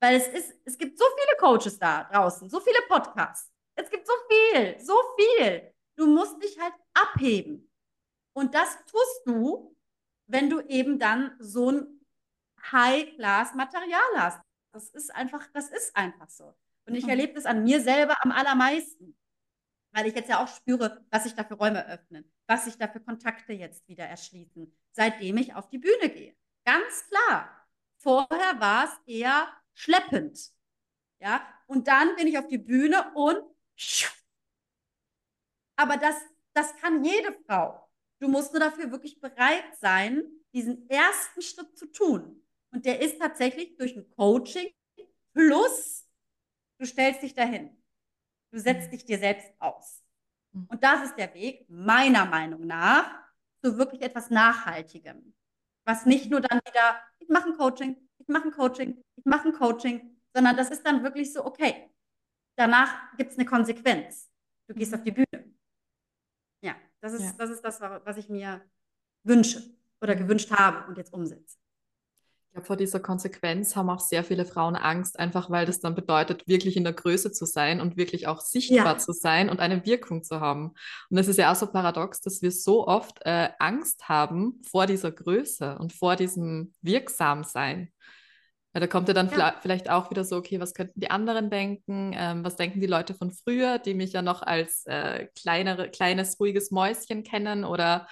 Weil es ist, es gibt so viele Coaches da draußen, so viele Podcasts. Es gibt so viel, so viel. Du musst dich halt abheben. Und das tust du, wenn du eben dann so ein High-Class-Material hast. Das ist einfach, das ist einfach so. Und ich mhm. erlebe das an mir selber am allermeisten weil ich jetzt ja auch spüre, was sich da für Räume öffnen, was sich da für Kontakte jetzt wieder erschließen, seitdem ich auf die Bühne gehe. Ganz klar. Vorher war es eher schleppend. Ja, und dann bin ich auf die Bühne und aber das, das kann jede Frau. Du musst nur dafür wirklich bereit sein, diesen ersten Schritt zu tun. Und der ist tatsächlich durch ein Coaching plus du stellst dich dahin. Du setzt mhm. dich dir selbst aus. Mhm. Und das ist der Weg, meiner Meinung nach, zu wirklich etwas Nachhaltigem. Was nicht nur dann wieder, ich mache ein Coaching, ich mache ein Coaching, ich mache ein Coaching, sondern das ist dann wirklich so, okay, danach gibt es eine Konsequenz. Du gehst mhm. auf die Bühne. Ja, das ist, ja. das ist das, was ich mir wünsche oder gewünscht habe und jetzt umsetze. Ich glaube, vor dieser Konsequenz haben auch sehr viele Frauen Angst, einfach weil das dann bedeutet, wirklich in der Größe zu sein und wirklich auch sichtbar ja. zu sein und eine Wirkung zu haben. Und es ist ja auch so paradox, dass wir so oft äh, Angst haben vor dieser Größe und vor diesem Wirksamsein. Weil da kommt ja dann ja. vielleicht auch wieder so, okay, was könnten die anderen denken? Ähm, was denken die Leute von früher, die mich ja noch als äh, kleinere, kleines, ruhiges Mäuschen kennen? Oder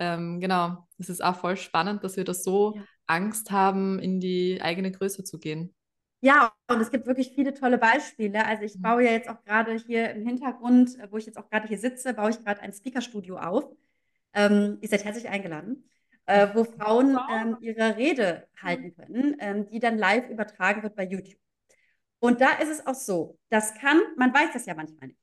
ähm, genau, es ist auch voll spannend, dass wir das so ja Angst haben, in die eigene Größe zu gehen. Ja, und es gibt wirklich viele tolle Beispiele. Also ich mhm. baue ja jetzt auch gerade hier im Hintergrund, wo ich jetzt auch gerade hier sitze, baue ich gerade ein Speakerstudio auf. Ähm, ihr seid herzlich eingeladen, äh, wo Frauen ähm, ihre Rede halten können, ähm, die dann live übertragen wird bei YouTube. Und da ist es auch so, das kann, man weiß das ja manchmal nicht.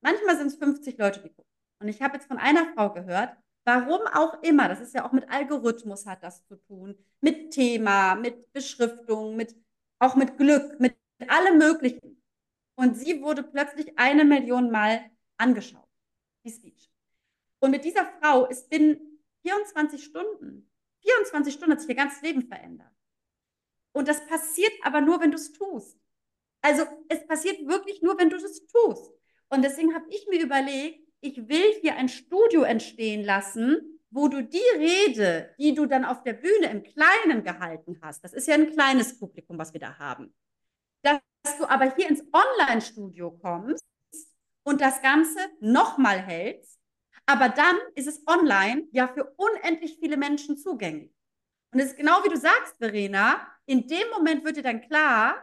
Manchmal sind es 50 Leute, die gucken. Und ich habe jetzt von einer Frau gehört, Warum auch immer, das ist ja auch mit Algorithmus hat das zu tun, mit Thema, mit Beschriftung, mit, auch mit Glück, mit allem Möglichen. Und sie wurde plötzlich eine Million Mal angeschaut, die Speech. Und mit dieser Frau ist binnen 24 Stunden, 24 Stunden hat sich ihr ganzes Leben verändert. Und das passiert aber nur, wenn du es tust. Also es passiert wirklich nur, wenn du es tust. Und deswegen habe ich mir überlegt, ich will hier ein Studio entstehen lassen, wo du die Rede, die du dann auf der Bühne im Kleinen gehalten hast, das ist ja ein kleines Publikum, was wir da haben, dass du aber hier ins Online-Studio kommst und das Ganze nochmal hältst, Aber dann ist es online ja für unendlich viele Menschen zugänglich. Und es ist genau wie du sagst, Verena, in dem Moment wird dir dann klar,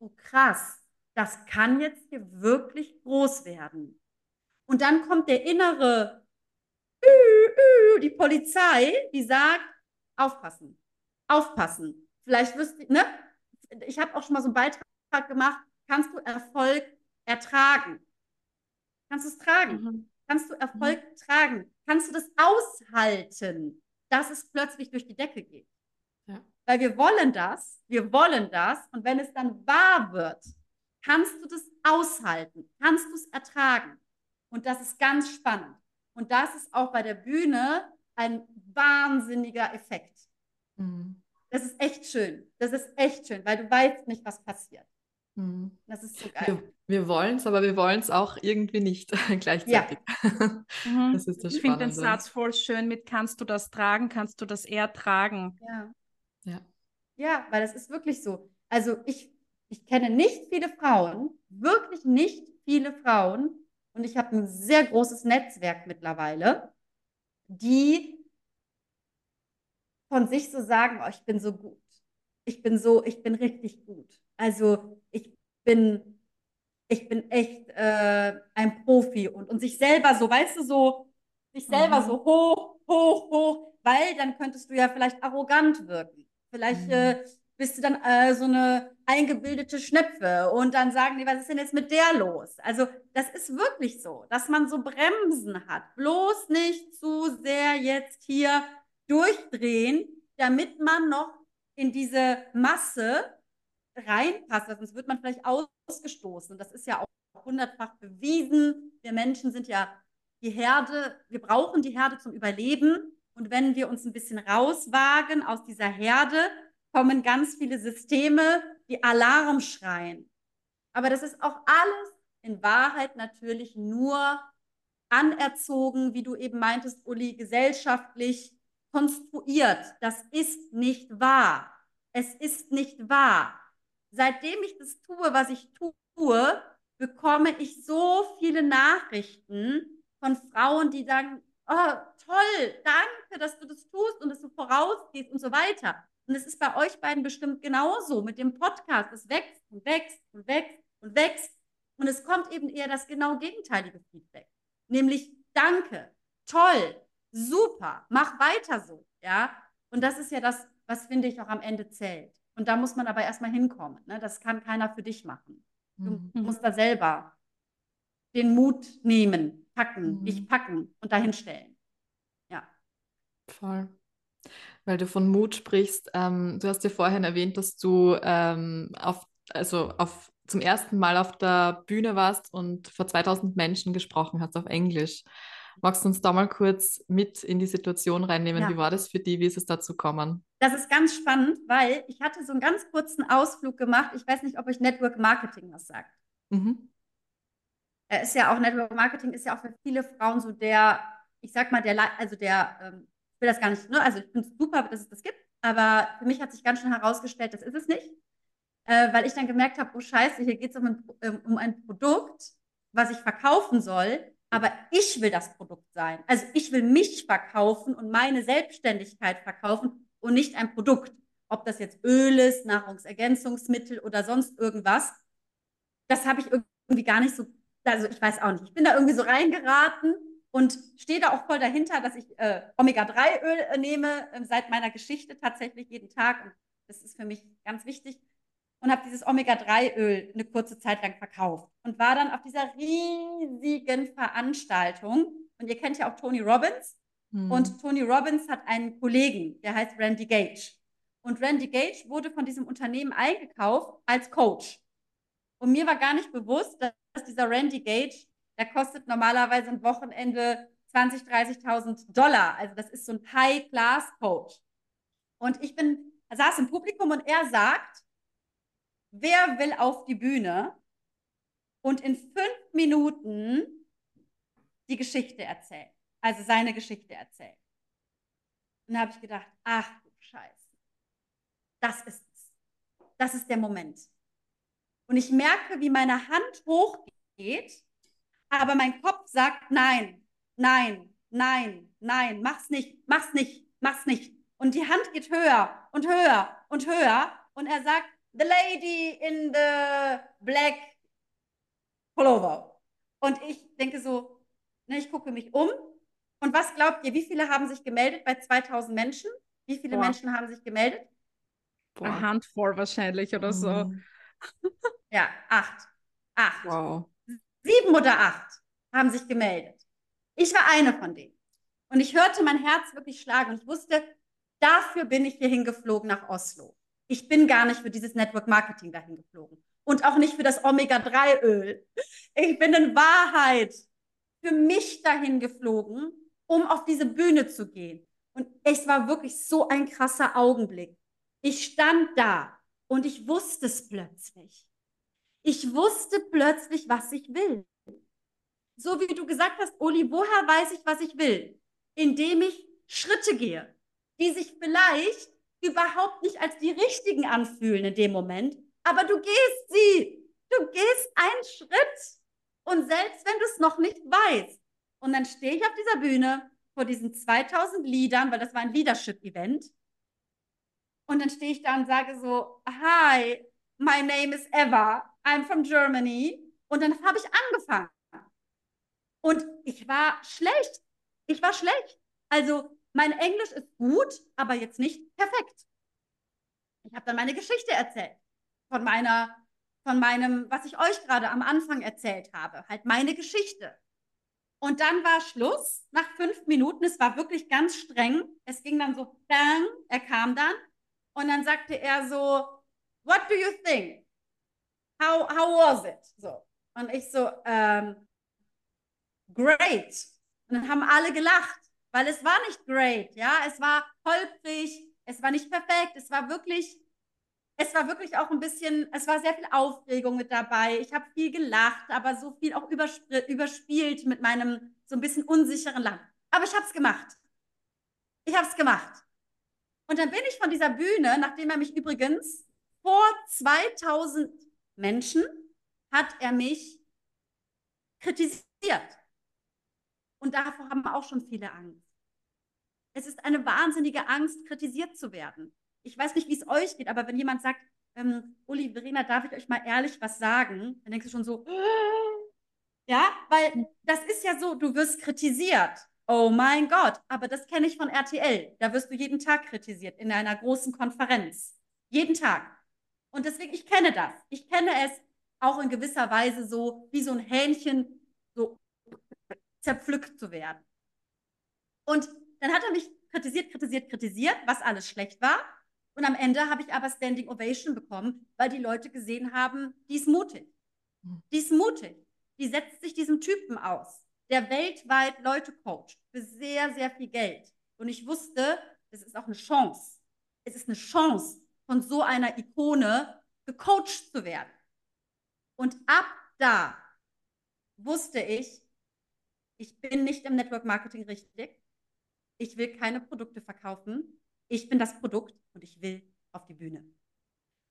oh krass, das kann jetzt hier wirklich groß werden. Und dann kommt der innere, die Polizei, die sagt, aufpassen, aufpassen. Vielleicht wirst du, ne? Ich habe auch schon mal so einen Beitrag gemacht, kannst du Erfolg ertragen? Kannst du es tragen? Mhm. Kannst du Erfolg mhm. tragen? Kannst du das aushalten, dass es plötzlich durch die Decke geht? Ja. Weil wir wollen das, wir wollen das und wenn es dann wahr wird, kannst du das aushalten, kannst du es ertragen. Und das ist ganz spannend. Und das ist auch bei der Bühne ein wahnsinniger Effekt. Mhm. Das ist echt schön. Das ist echt schön, weil du weißt nicht, was passiert. Mhm. Das ist so geil. Wir, wir wollen es, aber wir wollen es auch irgendwie nicht (laughs) gleichzeitig. Ja. (laughs) Mhm. Das ist das ich finde den Satz voll schön mit kannst du das tragen, kannst du das ertragen. Ja. Ja, ja weil das ist wirklich so. Also ich, ich kenne nicht viele Frauen, wirklich nicht viele Frauen, und ich habe ein sehr großes Netzwerk mittlerweile, die von sich so sagen, oh, ich bin so gut. Ich bin so, ich bin richtig gut. Also ich bin, ich bin echt äh, ein Profi und, und sich selber so, weißt du, so, sich selber mhm. so hoch, hoch, hoch, weil dann könntest du ja vielleicht arrogant wirken. Vielleicht mhm. äh, bist du dann äh, so eine eingebildete Schnepfe und dann sagen die, was ist denn jetzt mit der los? Also das ist wirklich so, dass man so Bremsen hat. Bloß nicht zu sehr jetzt hier durchdrehen, damit man noch in diese Masse reinpasst, sonst wird man vielleicht ausgestoßen. Das ist ja auch hundertfach bewiesen. Wir Menschen sind ja die Herde, wir brauchen die Herde zum Überleben. Und wenn wir uns ein bisschen rauswagen aus dieser Herde, kommen ganz viele Systeme, die Alarm schreien. Aber das ist auch alles in Wahrheit natürlich nur anerzogen, wie du eben meintest, Uli, gesellschaftlich konstruiert. Das ist nicht wahr. Es ist nicht wahr. Seitdem ich das tue, was ich tue, bekomme ich so viele Nachrichten von Frauen, die sagen, oh, toll, danke, dass du das tust und dass du vorausgehst und so weiter. Und es ist bei euch beiden bestimmt genauso mit dem Podcast. Es wächst und wächst und wächst und wächst. Und es kommt eben eher das genau gegenteilige Feedback. Nämlich, danke, toll, super, mach weiter so. Ja. Und das ist ja das, was finde ich auch am Ende zählt. Und da muss man aber erstmal hinkommen. Ne? Das kann keiner für dich machen. Du mhm. musst da selber den Mut nehmen, packen, mhm. dich packen und dahin stellen. Ja. Voll. Weil du von Mut sprichst, ähm, du hast ja vorhin erwähnt, dass du ähm, auf, also auf, zum ersten Mal auf der Bühne warst und vor 2000 Menschen gesprochen hast auf Englisch. Magst du uns da mal kurz mit in die Situation reinnehmen? Ja. Wie war das für dich? Wie ist es dazu gekommen? Das ist ganz spannend, weil ich hatte so einen ganz kurzen Ausflug gemacht. Ich weiß nicht, ob euch Network Marketing was sagt. Mhm. Ist ja auch, Network Marketing ist ja auch für viele Frauen so der, ich sag mal, der, also der ähm, will das gar nicht, ne? also ich finde es super, dass es das gibt, aber für mich hat sich ganz schön herausgestellt, das ist es nicht, äh, weil ich dann gemerkt habe, oh scheiße, hier geht es um, ähm, um ein Produkt, was ich verkaufen soll, aber ich will das Produkt sein. Also ich will mich verkaufen und meine Selbstständigkeit verkaufen und nicht ein Produkt. Ob das jetzt Öl ist, Nahrungsergänzungsmittel oder sonst irgendwas. Das habe ich irgendwie gar nicht so, also ich weiß auch nicht. Ich bin da irgendwie so reingeraten und stehe da auch voll dahinter, dass ich äh, Omega-3-Öl äh, nehme, äh, seit meiner Geschichte tatsächlich jeden Tag. Und das ist für mich ganz wichtig. Und habe dieses Omega-3-Öl eine kurze Zeit lang verkauft und war dann auf dieser riesigen Veranstaltung. Und ihr kennt ja auch Tony Robbins. Mhm. Und Tony Robbins hat einen Kollegen, der heißt Randy Gage. Und Randy Gage wurde von diesem Unternehmen eingekauft als Coach. Und mir war gar nicht bewusst, dass dieser Randy Gage der kostet normalerweise ein Wochenende 20.000, 30.000 Dollar. Also das ist so ein High-Class-Coach. Und ich bin, saß im Publikum und er sagt, wer will auf die Bühne und in fünf Minuten die Geschichte erzählen, also seine Geschichte erzählen. Und da habe ich gedacht, ach du Scheiße, das ist es. Das ist der Moment. Und ich merke, wie meine Hand hochgeht aber mein Kopf sagt, nein, nein, nein, nein, mach's nicht, mach's nicht, mach's nicht. Und die Hand geht höher und höher und höher. Und er sagt, the lady in the black pullover. Und ich denke so, ne, ich gucke mich um. Und was glaubt ihr, wie viele haben sich gemeldet bei 2000 Menschen? Wie viele Boah. Menschen haben sich gemeldet? Boah. Eine Handvoll wahrscheinlich oder so. Mhm. Ja, acht. Acht. Wow. Sieben oder acht haben sich gemeldet. Ich war eine von denen. Und ich hörte mein Herz wirklich schlagen und ich wusste, dafür bin ich hier hingeflogen nach Oslo. Ich bin gar nicht für dieses Network Marketing dahin geflogen und auch nicht für das Omega-3-Öl. Ich bin in Wahrheit für mich dahin geflogen, um auf diese Bühne zu gehen. Und es war wirklich so ein krasser Augenblick. Ich stand da und ich wusste es plötzlich. Ich wusste plötzlich, was ich will. So wie du gesagt hast, Uli, woher weiß ich, was ich will? Indem ich Schritte gehe, die sich vielleicht überhaupt nicht als die richtigen anfühlen in dem Moment, aber du gehst sie. Du gehst einen Schritt. Und selbst wenn du es noch nicht weißt, und dann stehe ich auf dieser Bühne vor diesen 2000 Liedern, weil das war ein Leadership-Event, und dann stehe ich da und sage so, hi, my name is Eva, I'm from Germany. Und dann habe ich angefangen. Und ich war schlecht. Ich war schlecht. Also mein Englisch ist gut, aber jetzt nicht perfekt. Ich habe dann meine Geschichte erzählt von meiner, von meinem, was ich euch gerade am Anfang erzählt habe, halt meine Geschichte. Und dann war Schluss nach fünf Minuten. Es war wirklich ganz streng. Es ging dann so, bang, er kam dann und dann sagte er so, What do you think? How, how was it? So. Und ich so, ähm, great. Und dann haben alle gelacht, weil es war nicht great, ja, es war holprig, es war nicht perfekt, es war wirklich es war wirklich auch ein bisschen, es war sehr viel Aufregung mit dabei. Ich habe viel gelacht, aber so viel auch überspielt mit meinem so ein bisschen unsicheren Land. Aber ich habe es gemacht. Ich habe es gemacht. Und dann bin ich von dieser Bühne, nachdem er mich übrigens vor 2000 Menschen hat er mich kritisiert. Und davor haben auch schon viele Angst. Es ist eine wahnsinnige Angst, kritisiert zu werden ich weiß nicht, wie es euch geht, aber wenn jemand sagt, ähm, Uli, Verena, darf ich euch mal ehrlich was sagen? Dann denkst du schon so, (gasps) ja, weil das ist ja so, du wirst kritisiert. Oh mein Gott, aber das kenne ich von RTL. Da wirst du jeden Tag kritisiert in einer großen Konferenz. Jeden Tag. Und deswegen, ich kenne das. Ich kenne es auch in gewisser Weise so, wie so ein Hähnchen so zerpflückt zu werden. Und dann hat er mich kritisiert, kritisiert, kritisiert, was alles schlecht war. Und am Ende habe ich aber Standing Ovation bekommen, weil die Leute gesehen haben, die ist mutig. Hm. Die ist mutig. Die setzt sich diesem Typen aus, der weltweit Leute coacht für sehr, sehr viel Geld. Und ich wusste, es ist auch eine Chance. Es ist eine Chance, von so einer Ikone gecoacht zu werden. Und ab da wusste ich, ich bin nicht im Network Marketing richtig. Ich will keine Produkte verkaufen ich bin das Produkt und ich will auf die Bühne.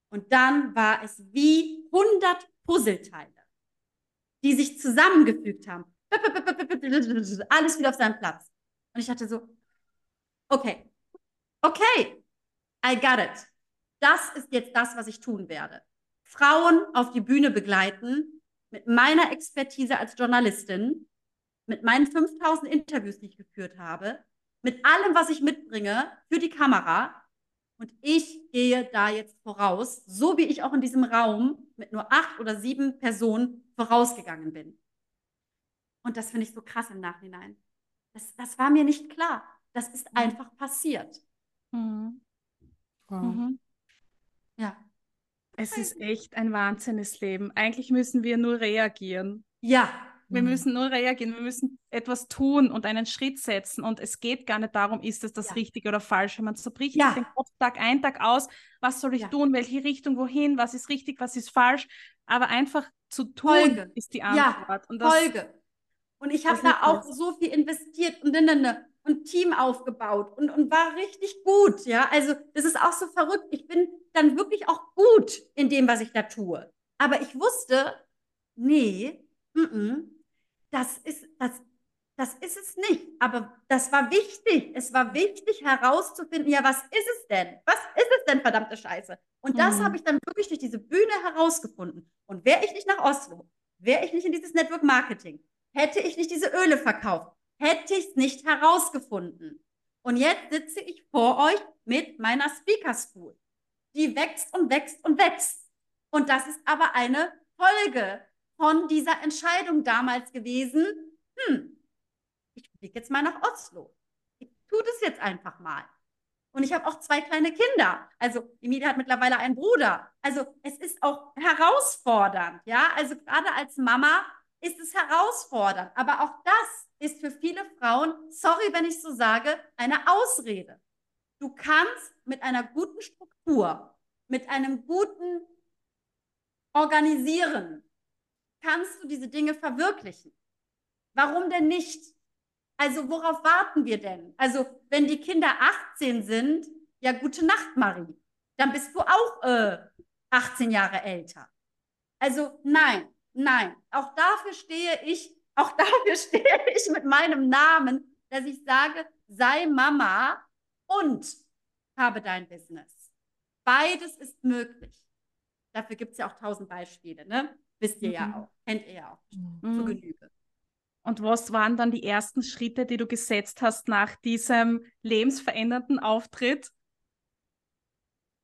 Und dann war es wie 100 Puzzleteile, die sich zusammengefügt haben. Alles wieder auf seinem Platz. Und ich hatte so, okay, okay, I got it. Das ist jetzt das, was ich tun werde. Frauen auf die Bühne begleiten mit meiner Expertise als Journalistin, mit meinen 5000 Interviews, die ich geführt habe, mit allem, was ich mitbringe für die Kamera. Und ich gehe da jetzt voraus, so wie ich auch in diesem Raum mit nur acht oder sieben Personen vorausgegangen bin. Und das finde ich so krass im Nachhinein. Das, das war mir nicht klar. Das ist mhm. einfach passiert. Mhm. Wow. Mhm. Ja. Es ist echt ein wahnsinniges Leben. Eigentlich müssen wir nur reagieren. Ja, wir mhm. müssen nur reagieren, wir müssen etwas tun und einen Schritt setzen. Und es geht gar nicht darum, ist es das ja. Richtige oder Falsche. Man zerbricht ja. den Kopf Tag ein, Tag aus, was soll ich ja. tun, welche Richtung, wohin, was ist richtig, was ist falsch. Aber einfach zu tun Folge. ist die Antwort. Ja, und das, Folge. Und ich habe da auch so viel investiert und, und Team aufgebaut und, und war richtig gut. Ja, also das ist auch so verrückt. Ich bin dann wirklich auch gut in dem, was ich da tue. Aber ich wusste, nee, mm -mm, das ist, das, das ist es nicht. Aber das war wichtig. Es war wichtig herauszufinden, ja, was ist es denn? Was ist es denn, verdammte Scheiße? Und das Mhm. habe ich dann wirklich durch diese Bühne herausgefunden. Und wäre ich nicht nach Oslo, wäre ich nicht in dieses Network Marketing, hätte ich nicht diese Öle verkauft, hätte ich es nicht herausgefunden. Und jetzt sitze ich vor euch mit meiner Speaker School. Die wächst und wächst und wächst. Und das ist aber eine Folge von dieser Entscheidung damals gewesen, hm, ich fliege jetzt mal nach Oslo. Ich tue das jetzt einfach mal. Und ich habe auch zwei kleine Kinder. Also Emilia hat mittlerweile einen Bruder. Also es ist auch herausfordernd, ja. Also gerade als Mama ist es herausfordernd. Aber auch das ist für viele Frauen, sorry, wenn ich so sage, eine Ausrede. Du kannst mit einer guten Struktur, mit einem guten Organisieren, kannst du diese Dinge verwirklichen. Warum denn nicht? Also worauf warten wir denn? Also wenn die Kinder 18 sind, ja gute Nacht, Marie. Dann bist du auch äh, 18 Jahre älter. Also nein, nein. Auch dafür stehe ich, auch dafür (laughs) stehe ich mit meinem Namen, dass ich sage, sei Mama und habe dein Business. Beides ist möglich. Dafür gibt es ja auch tausend Beispiele, ne? Wisst ihr Mhm. ja auch, kennt ihr ja auch Mhm. zu Mhm. Genüge. Und was waren dann die ersten Schritte, die du gesetzt hast nach diesem lebensverändernden Auftritt?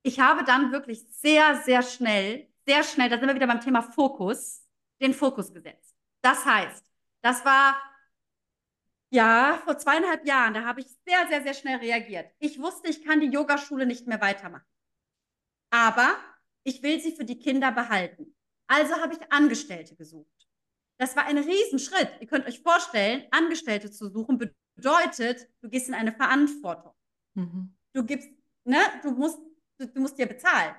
ich habe dann wirklich sehr, sehr schnell, sehr schnell, da sind wir wieder beim Thema Fokus, den Fokus gesetzt. Das heißt, das war ja vor zweieinhalb Jahren, da habe ich sehr, sehr, sehr schnell reagiert. Ich wusste, ich kann die Yogaschule nicht mehr weitermachen. Aber ich will sie für die Kinder behalten. Also habe ich Angestellte gesucht. Das war ein Riesenschritt. Ihr könnt euch vorstellen, Angestellte zu suchen bedeutet, du gehst in eine Verantwortung. Mhm. Du gibst, ne, du musst, du, du musst dir bezahlen.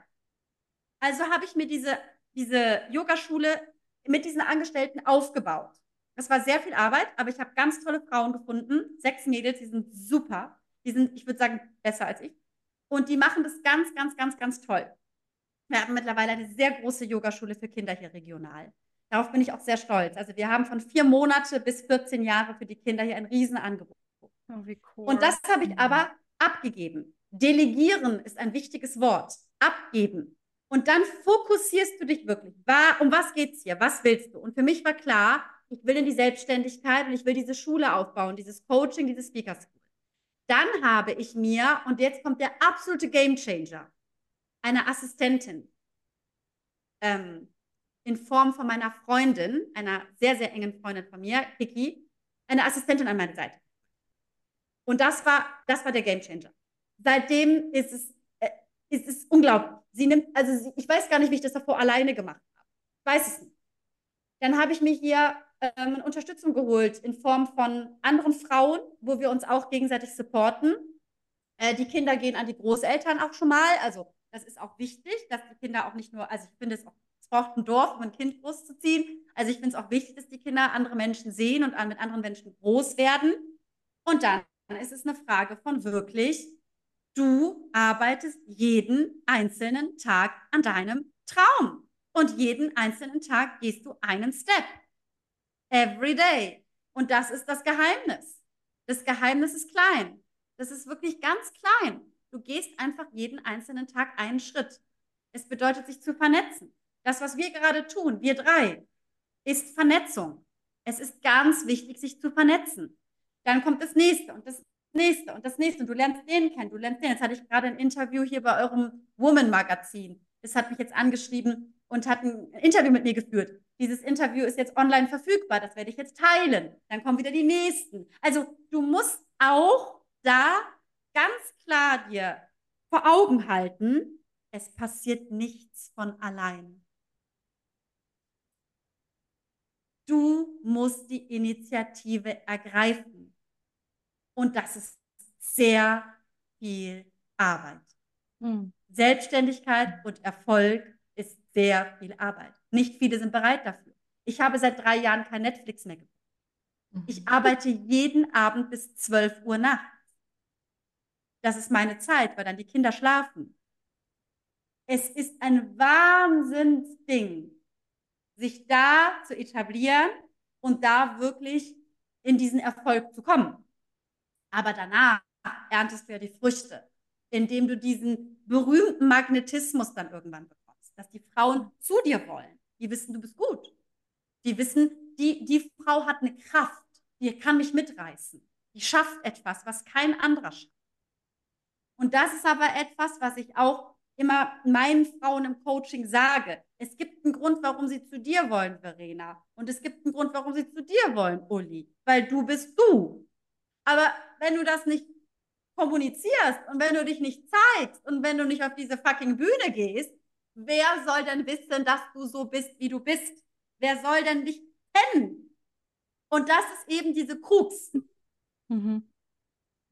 Also habe ich mir diese, diese Yogaschule mit diesen Angestellten aufgebaut. Das war sehr viel Arbeit, aber ich habe ganz tolle Frauen gefunden. Sechs Mädels, die sind super. Die sind, ich würde sagen, besser als ich. Und die machen das ganz, ganz, ganz, ganz toll. Wir haben mittlerweile eine sehr große Yogaschule für Kinder hier regional. Darauf bin ich auch sehr stolz. Also wir haben von vier Monate bis 14 Jahre für die Kinder hier ein Riesenangebot. Oh, cool. Und das habe ich aber abgegeben. Delegieren ist ein wichtiges Wort. Abgeben. Und dann fokussierst du dich wirklich. War, um was geht's hier? Was willst du? Und für mich war klar, ich will in die Selbstständigkeit und ich will diese Schule aufbauen, dieses Coaching, diese Speaker School. Dann habe ich mir, und jetzt kommt der absolute Game Changer, eine Assistentin ähm, in Form von meiner Freundin, einer sehr, sehr engen Freundin von mir, Kiki, eine Assistentin an meine Seite. Und das war, das war der Game Changer. Seitdem ist es, äh, ist es unglaublich. Sie nimmt, also sie, ich weiß gar nicht, wie ich das davor alleine gemacht habe. Ich weiß es nicht. Dann habe ich mir hier ähm, Unterstützung geholt in Form von anderen Frauen, wo wir uns auch gegenseitig supporten. Äh, die Kinder gehen an die Großeltern auch schon mal. Also das ist auch wichtig, dass die Kinder auch nicht nur, also ich finde es auch, es braucht ein Dorf, um ein Kind großzuziehen. Also ich finde es auch wichtig, dass die Kinder andere Menschen sehen und mit anderen Menschen groß werden. Und dann ist es eine Frage von wirklich, du arbeitest jeden einzelnen Tag an deinem Traum. Und jeden einzelnen Tag gehst du einen Step. Every day. Und das ist das Geheimnis. Das Geheimnis ist klein. Das ist wirklich ganz klein. Du gehst einfach jeden einzelnen Tag einen Schritt. Es bedeutet, sich zu vernetzen. Das, was wir gerade tun, wir drei, ist Vernetzung. Es ist ganz wichtig, sich zu vernetzen. Dann kommt das nächste und das nächste und das nächste. Und du lernst den kennen, du lernst den. Jetzt hatte ich gerade ein Interview hier bei eurem Woman-Magazin. Das hat mich jetzt angeschrieben und hat ein Interview mit mir geführt. Dieses Interview ist jetzt online verfügbar. Das werde ich jetzt teilen. Dann kommen wieder die nächsten. Also du musst auch da ganz klar dir vor Augen halten, es passiert nichts von allein. Du musst die Initiative ergreifen. Und das ist sehr viel Arbeit. Hm. Selbstständigkeit und Erfolg ist sehr viel Arbeit. Nicht viele sind bereit dafür. Ich habe seit drei Jahren kein Netflix mehr geguckt. Ich arbeite jeden Abend bis 12 Uhr nachts. Das ist meine Zeit, weil dann die Kinder schlafen. Es ist ein Wahnsinnsding, sich da zu etablieren und da wirklich in diesen Erfolg zu kommen. Aber danach erntest du ja die Früchte, indem du diesen berühmten Magnetismus dann irgendwann bekommst, dass die Frauen zu dir wollen. Die wissen, du bist gut. Die wissen, die, die Frau hat eine Kraft, die kann mich mitreißen. Die schafft etwas, was kein anderer schafft. Und das ist aber etwas, was ich auch immer meinen Frauen im Coaching sage. Es gibt einen Grund, warum sie zu dir wollen, Verena. Und es gibt einen Grund, warum sie zu dir wollen, Uli. Weil du bist du. Aber wenn du das nicht kommunizierst und wenn du dich nicht zeigst und wenn du nicht auf diese fucking Bühne gehst, wer soll denn wissen, dass du so bist, wie du bist? Wer soll denn dich kennen? Und das ist eben diese Krux. Mhm.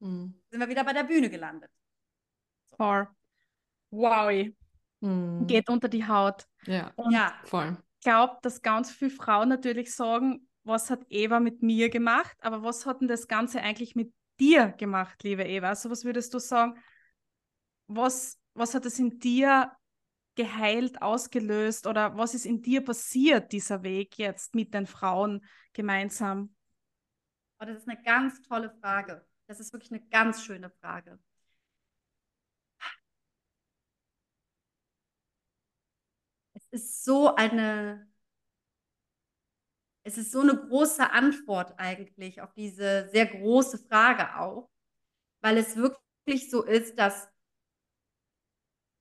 Mhm. Sind wir wieder bei der Bühne gelandet. So. Wow. Mhm. Geht unter die Haut. Ja, und ja. voll. Ich glaube, dass ganz viele Frauen natürlich sagen, was hat Eva mit mir gemacht, aber was hat denn das Ganze eigentlich mit dir gemacht, liebe Eva? Also was würdest du sagen, was, was hat es in dir geheilt, ausgelöst oder was ist in dir passiert, dieser Weg jetzt mit den Frauen gemeinsam? Oh, das ist eine ganz tolle Frage. Das ist wirklich eine ganz schöne Frage. Es ist so eine es ist so eine große Antwort eigentlich auf diese sehr große Frage auch, weil es wirklich so ist, dass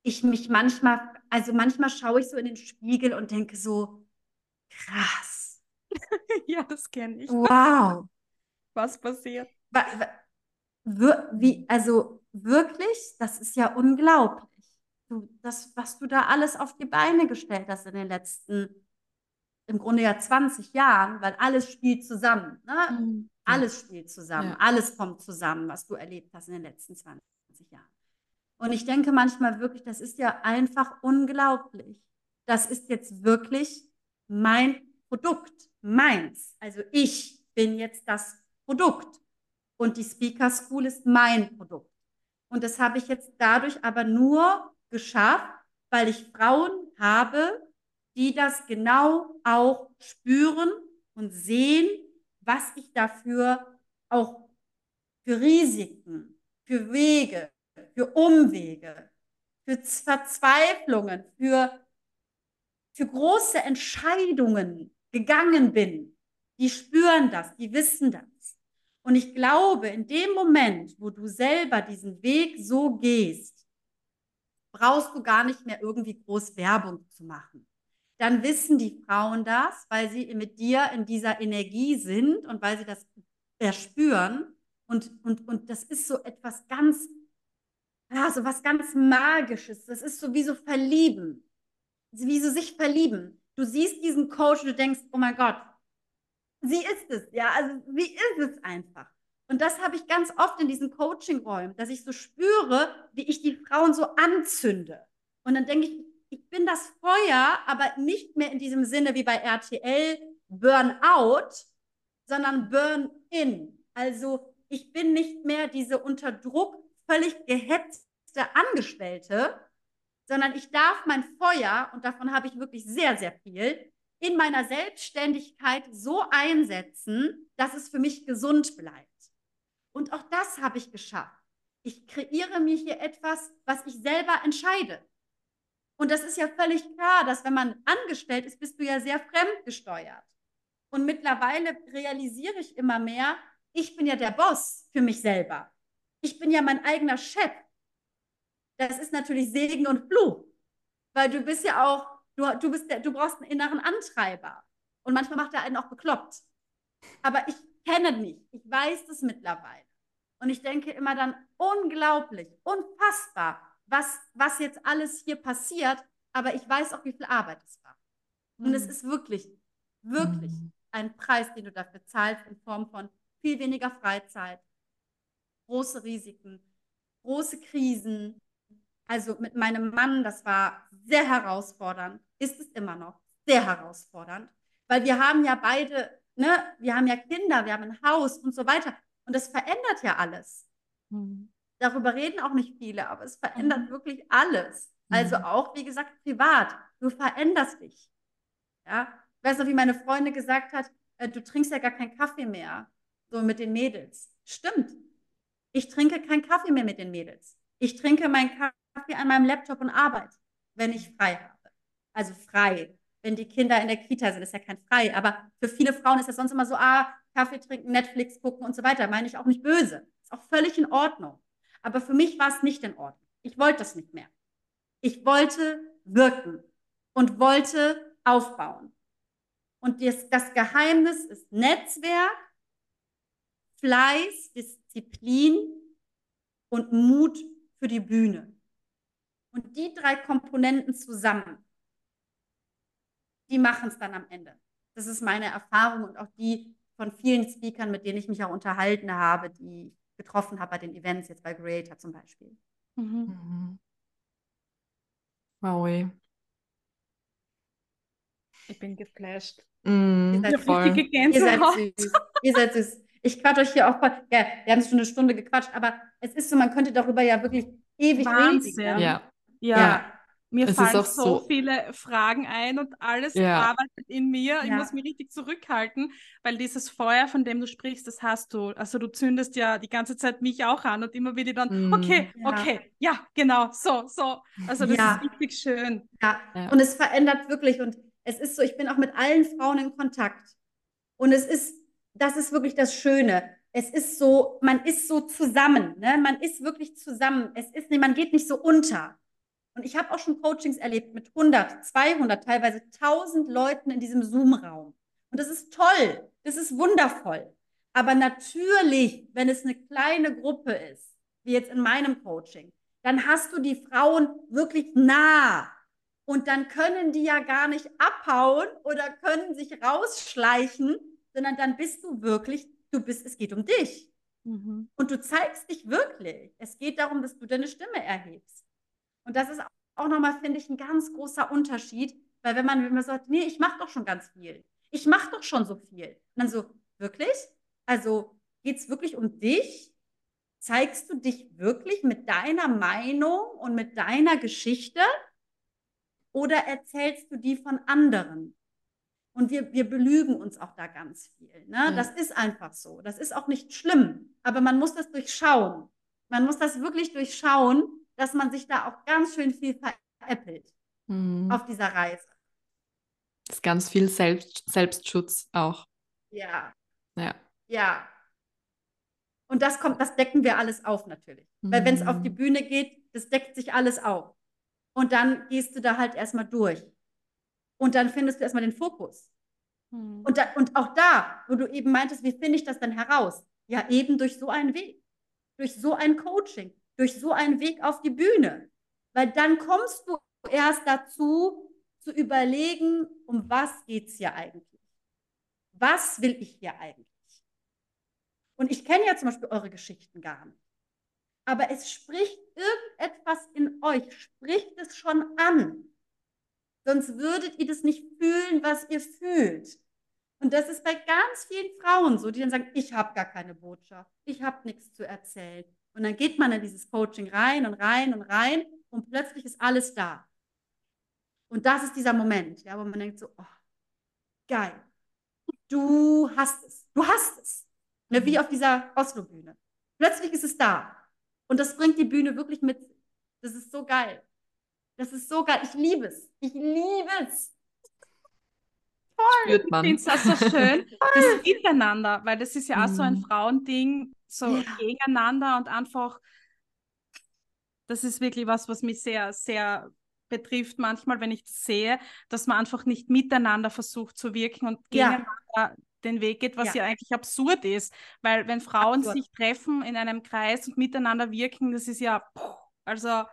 ich mich manchmal, also manchmal schaue ich so in den Spiegel und denke so, krass. (laughs) ja, das kenne ich. Wow. Was passiert? Wie, also wirklich, das ist ja unglaublich. Du, das, was du da alles auf die Beine gestellt hast in den letzten im Grunde ja 20 Jahren, weil alles spielt zusammen. Ne? Mhm. Alles spielt zusammen, ja. alles kommt zusammen, was du erlebt hast in den letzten 20 Jahren. Und ich denke manchmal wirklich, das ist ja einfach unglaublich. Das ist jetzt wirklich mein Produkt, meins. Also ich bin jetzt das Produkt. Und die Speaker School ist mein Produkt. Und das habe ich jetzt dadurch aber nur geschafft, weil ich Frauen habe, die das genau auch spüren und sehen, was ich dafür auch für Risiken, für Wege, für Umwege, für Verzweiflungen, für, für große Entscheidungen gegangen bin. Die spüren das, die wissen das. Und ich glaube, in dem Moment, wo du selber diesen Weg so gehst, brauchst du gar nicht mehr irgendwie groß Werbung zu machen dann wissen die Frauen das, weil sie mit dir in dieser Energie sind und weil sie das erspüren. Und, und, und das ist so etwas ganz, ja, so was ganz Magisches. Das ist so wie so verlieben. Wie so sich verlieben. Du siehst diesen Coach und du denkst, oh mein Gott, sie ist es, ja, also sie ist es einfach. Und das habe ich ganz oft in diesen Coaching-Räumen, dass ich so spüre, wie ich die Frauen so anzünde. Und dann denke ich, ich bin das Feuer, aber nicht mehr in diesem Sinne wie bei RTL Burnout, sondern Burn-in. Also ich bin nicht mehr diese unter Druck völlig gehetzte Angestellte, sondern ich darf mein Feuer, und davon habe ich wirklich sehr, sehr viel, in meiner Selbstständigkeit so einsetzen, dass es für mich gesund bleibt. Und auch das habe ich geschafft. Ich kreiere mir hier etwas, was ich selber entscheide. Und das ist ja völlig klar, dass wenn man angestellt ist, bist du ja sehr fremdgesteuert. Und mittlerweile realisiere ich immer mehr, ich bin ja der Boss für mich selber. Ich bin ja mein eigener Chef. Das ist natürlich Segen und Fluch, weil du bist ja auch, du, du, bist der, du brauchst einen inneren Antreiber. Und manchmal macht er einen auch bekloppt. Aber ich kenne mich, ich weiß das mittlerweile. Und ich denke immer dann, unglaublich, unfassbar, was, was jetzt alles hier passiert, aber ich weiß auch, wie viel Arbeit es war. Mhm. Und es mhm. ist wirklich, wirklich mhm. ein Preis, den du dafür zahlst in Form von viel weniger Freizeit, große Risiken, große Krisen. Also mit meinem Mann, das war sehr herausfordernd, ist es immer noch sehr herausfordernd, weil wir haben ja beide, ne, wir haben ja Kinder, wir haben ein Haus und so weiter. Und das verändert ja alles. Mhm. Darüber reden auch nicht viele, aber es verändert mhm. wirklich alles. Also mhm. auch, wie gesagt, privat. Du veränderst dich. Ja, ich weiß noch, wie meine Freundin gesagt hat, äh, du trinkst ja gar keinen Kaffee mehr. so mit den Mädels. Stimmt. Ich trinke keinen Kaffee mehr mit den Mädels. Ich trinke meinen Kaffee an meinem Laptop und arbeite, wenn ich frei habe. Also frei. Wenn die Kinder in der Kita sind, ist ja kein frei. Aber für viele Frauen ist das sonst immer so, ah, Kaffee trinken, Netflix gucken und so weiter. Meine ich auch nicht böse. Ist auch völlig in Ordnung. Aber für mich war es nicht in Ordnung. Ich wollte das nicht mehr. Ich wollte wirken und wollte aufbauen. Und das, das Geheimnis ist Netzwerk, Fleiß, Disziplin und Mut für die Bühne. Und die drei Komponenten zusammen, die machen es dann am Ende. Das ist meine Erfahrung und auch die von vielen Speakern, mit denen ich mich auch unterhalten habe, die ich getroffen habe bei den Events, jetzt bei Creator zum Beispiel. Mhm. Mhm. Wow. Ich bin geflasht. Mm, Ihr seid voll. Richtige Ihr seid süß. Ihr seid süß. Ich quatsch euch hier auch voll. Ja, wir haben schon eine Stunde gequatscht, aber es ist so, man könnte darüber ja wirklich ewig Wahnsinn. reden. Ja, Ja, Ja. mir Es fallen so, so- viele Fragen ein und alles Ja. arbeitet in mir. Ich Ja. muss mich richtig zurückhalten, weil dieses Feuer, von dem du sprichst, das hast du. Also du zündest ja die ganze Zeit mich auch an und immer wieder dann, Mm. okay, Ja. okay, ja, genau, so, so. Also das Ja. ist richtig schön. Ja. Ja. Und es verändert wirklich. Und es ist so, ich bin auch mit allen Frauen in Kontakt. Und es ist, das ist wirklich das Schöne. Es ist so, man ist so zusammen. Ne? Man ist wirklich zusammen. Es ist, man geht nicht so unter. Und ich habe auch schon Coachings erlebt mit 100, 200, teilweise 1000 Leuten in diesem Zoom-Raum. Und das ist toll. Das ist wundervoll. Aber natürlich, wenn es eine kleine Gruppe ist, wie jetzt in meinem Coaching, dann hast du die Frauen wirklich nah. Und dann können die ja gar nicht abhauen oder können sich rausschleichen, sondern dann bist du wirklich, du bist, es geht um dich. Mhm. Und du zeigst dich wirklich. Es geht darum, dass du deine Stimme erhebst. Und das ist auch nochmal, finde ich, ein ganz großer Unterschied, weil wenn man, wenn man sagt, nee, ich mache doch schon ganz viel. Ich mache doch schon so viel. Und dann so, wirklich? Also geht es wirklich um dich? Zeigst du dich wirklich mit deiner Meinung und mit deiner Geschichte? Oder erzählst du die von anderen? Und wir, wir belügen uns auch da ganz viel. Ne? Ja. Das ist einfach so. Das ist auch nicht schlimm. Aber man muss das durchschauen. Man muss das wirklich durchschauen, dass man sich da auch ganz schön viel veräppelt Mm. auf dieser Reise. Das ist ganz viel Selbst Selbstschutz auch. Ja, Ja. ja. Und das kommt, das decken wir alles auf natürlich. Weil wenn es auf die Mhm. Bühne geht, das deckt sich alles auf. Und dann gehst du da halt erstmal durch. Und dann findest du erstmal den Fokus. Mhm. Und, da, und auch da, wo du eben meintest, wie finde ich das denn heraus? Ja, eben durch so einen Weg, durch so ein Coaching, durch so einen Weg auf die Bühne. Weil dann kommst du erst dazu, zu überlegen, um was geht es hier eigentlich? Was will ich hier eigentlich? Und ich kenne ja zum Beispiel eure Geschichten gar nicht. Aber es spricht irgendetwas in euch, spricht es schon an. Sonst würdet ihr das nicht fühlen, was ihr fühlt. Und das ist bei ganz vielen Frauen so, die dann sagen, ich habe gar keine Botschaft, ich habe nichts zu erzählen. Und dann geht man in dieses Coaching rein und rein und rein und plötzlich ist alles da. Und das ist dieser Moment, ja, wo man denkt so, oh, geil, du hast es, du hast es. Ne, wie auf dieser Oslo-Bühne. Plötzlich ist es da. Und das bringt die Bühne wirklich mit. Das ist so geil. Das ist so geil. Ich liebe es. Ich liebe es. Spürt Ich man. finde es auch so schön, (laughs) das Miteinander, weil das ist ja auch so ein Mhm. Frauending, so Ja. gegeneinander und einfach, das ist wirklich was, was mich sehr, sehr betrifft manchmal, wenn ich das sehe, dass man einfach nicht miteinander versucht zu wirken und Ja. gegeneinander den Weg geht, was Ja. ja, eigentlich absurd ist, weil wenn Frauen Absurd. sich treffen in einem Kreis und miteinander wirken, das ist ja, also Ja.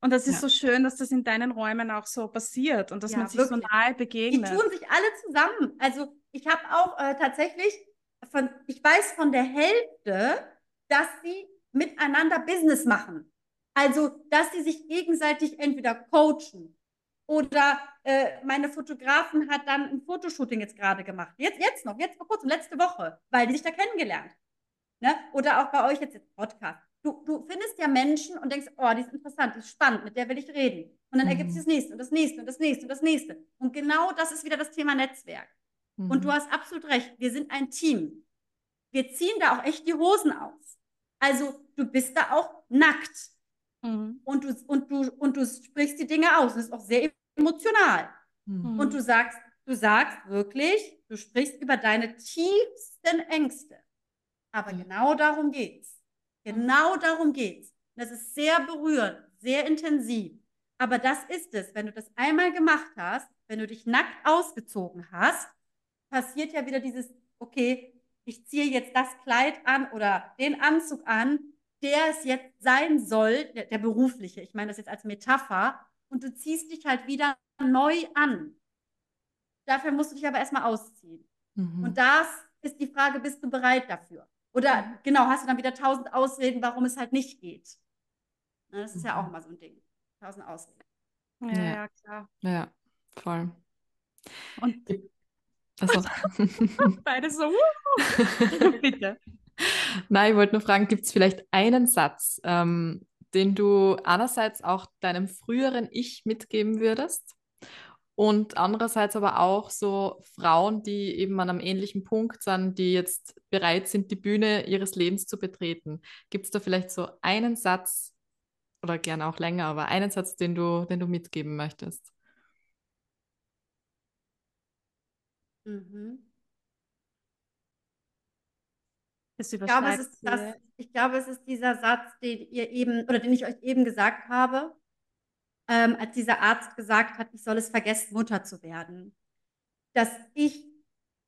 Und das ist Ja. so schön, dass das in deinen Räumen auch so passiert und dass Ja, man sich wirklich. so nahe Die begegnet. tun sich alle zusammen. Also ich habe auch äh, tatsächlich von, ich weiß von der Hälfte, dass sie miteinander Business machen. Also, dass sie sich gegenseitig entweder coachen oder äh, meine Fotografin hat dann ein Fotoshooting jetzt gerade gemacht. Jetzt, jetzt noch, jetzt vor kurzem, letzte Woche, weil die sich da kennengelernt. Ne? Oder auch bei euch jetzt, jetzt Podcast. Du, du findest ja Menschen und denkst, oh, die ist interessant, die ist spannend, mit der will ich reden. Und dann ergibt Mhm. sich das nächste und das nächste und das nächste und das nächste. Und genau das ist wieder das Thema Netzwerk. Und Mhm. du hast absolut recht, wir sind ein Team. wir ziehen da auch echt die Hosen aus. Also du bist da auch nackt. Mhm. Und, du, und, du, und du sprichst die Dinge aus. Das ist auch sehr emotional. Mhm. Und du sagst, du sagst wirklich, du sprichst über deine tiefsten Ängste. Aber mhm. genau darum geht's. Genau darum geht's. Das ist sehr berührend, sehr intensiv. Aber das ist es. Wenn du das einmal gemacht hast, wenn du dich nackt ausgezogen hast, passiert ja wieder dieses, okay, ich ziehe jetzt das Kleid an oder den Anzug an, der es jetzt sein soll, der, der berufliche, ich meine das jetzt als Metapher, und du ziehst dich halt wieder neu an. Dafür musst du dich aber erstmal ausziehen. Mhm. Und das ist die Frage, bist du bereit dafür? Oder mhm. genau, hast du dann wieder tausend Ausreden, warum es halt nicht geht? Ne, das ist mhm. ja auch immer so ein Ding. Tausend Ausreden. Ja, ja, ja klar. Ja, voll. Und also. (laughs) beide so, (laughs) bitte. Nein, ich wollte nur fragen, gibt es vielleicht einen Satz, ähm, den du einerseits auch deinem früheren Ich mitgeben würdest und andererseits aber auch so Frauen, die eben an einem ähnlichen Punkt sind, die jetzt bereit sind, die Bühne ihres Lebens zu betreten. Gibt es da vielleicht so einen Satz oder gerne auch länger, aber einen Satz, den du, den du mitgeben möchtest? Mhm. Ich glaube, es ist das, ich glaube, es ist dieser Satz, den ihr eben, oder den ich euch eben gesagt habe, ähm, als dieser Arzt gesagt hat, ich soll es vergessen, Mutter zu werden. Dass ich,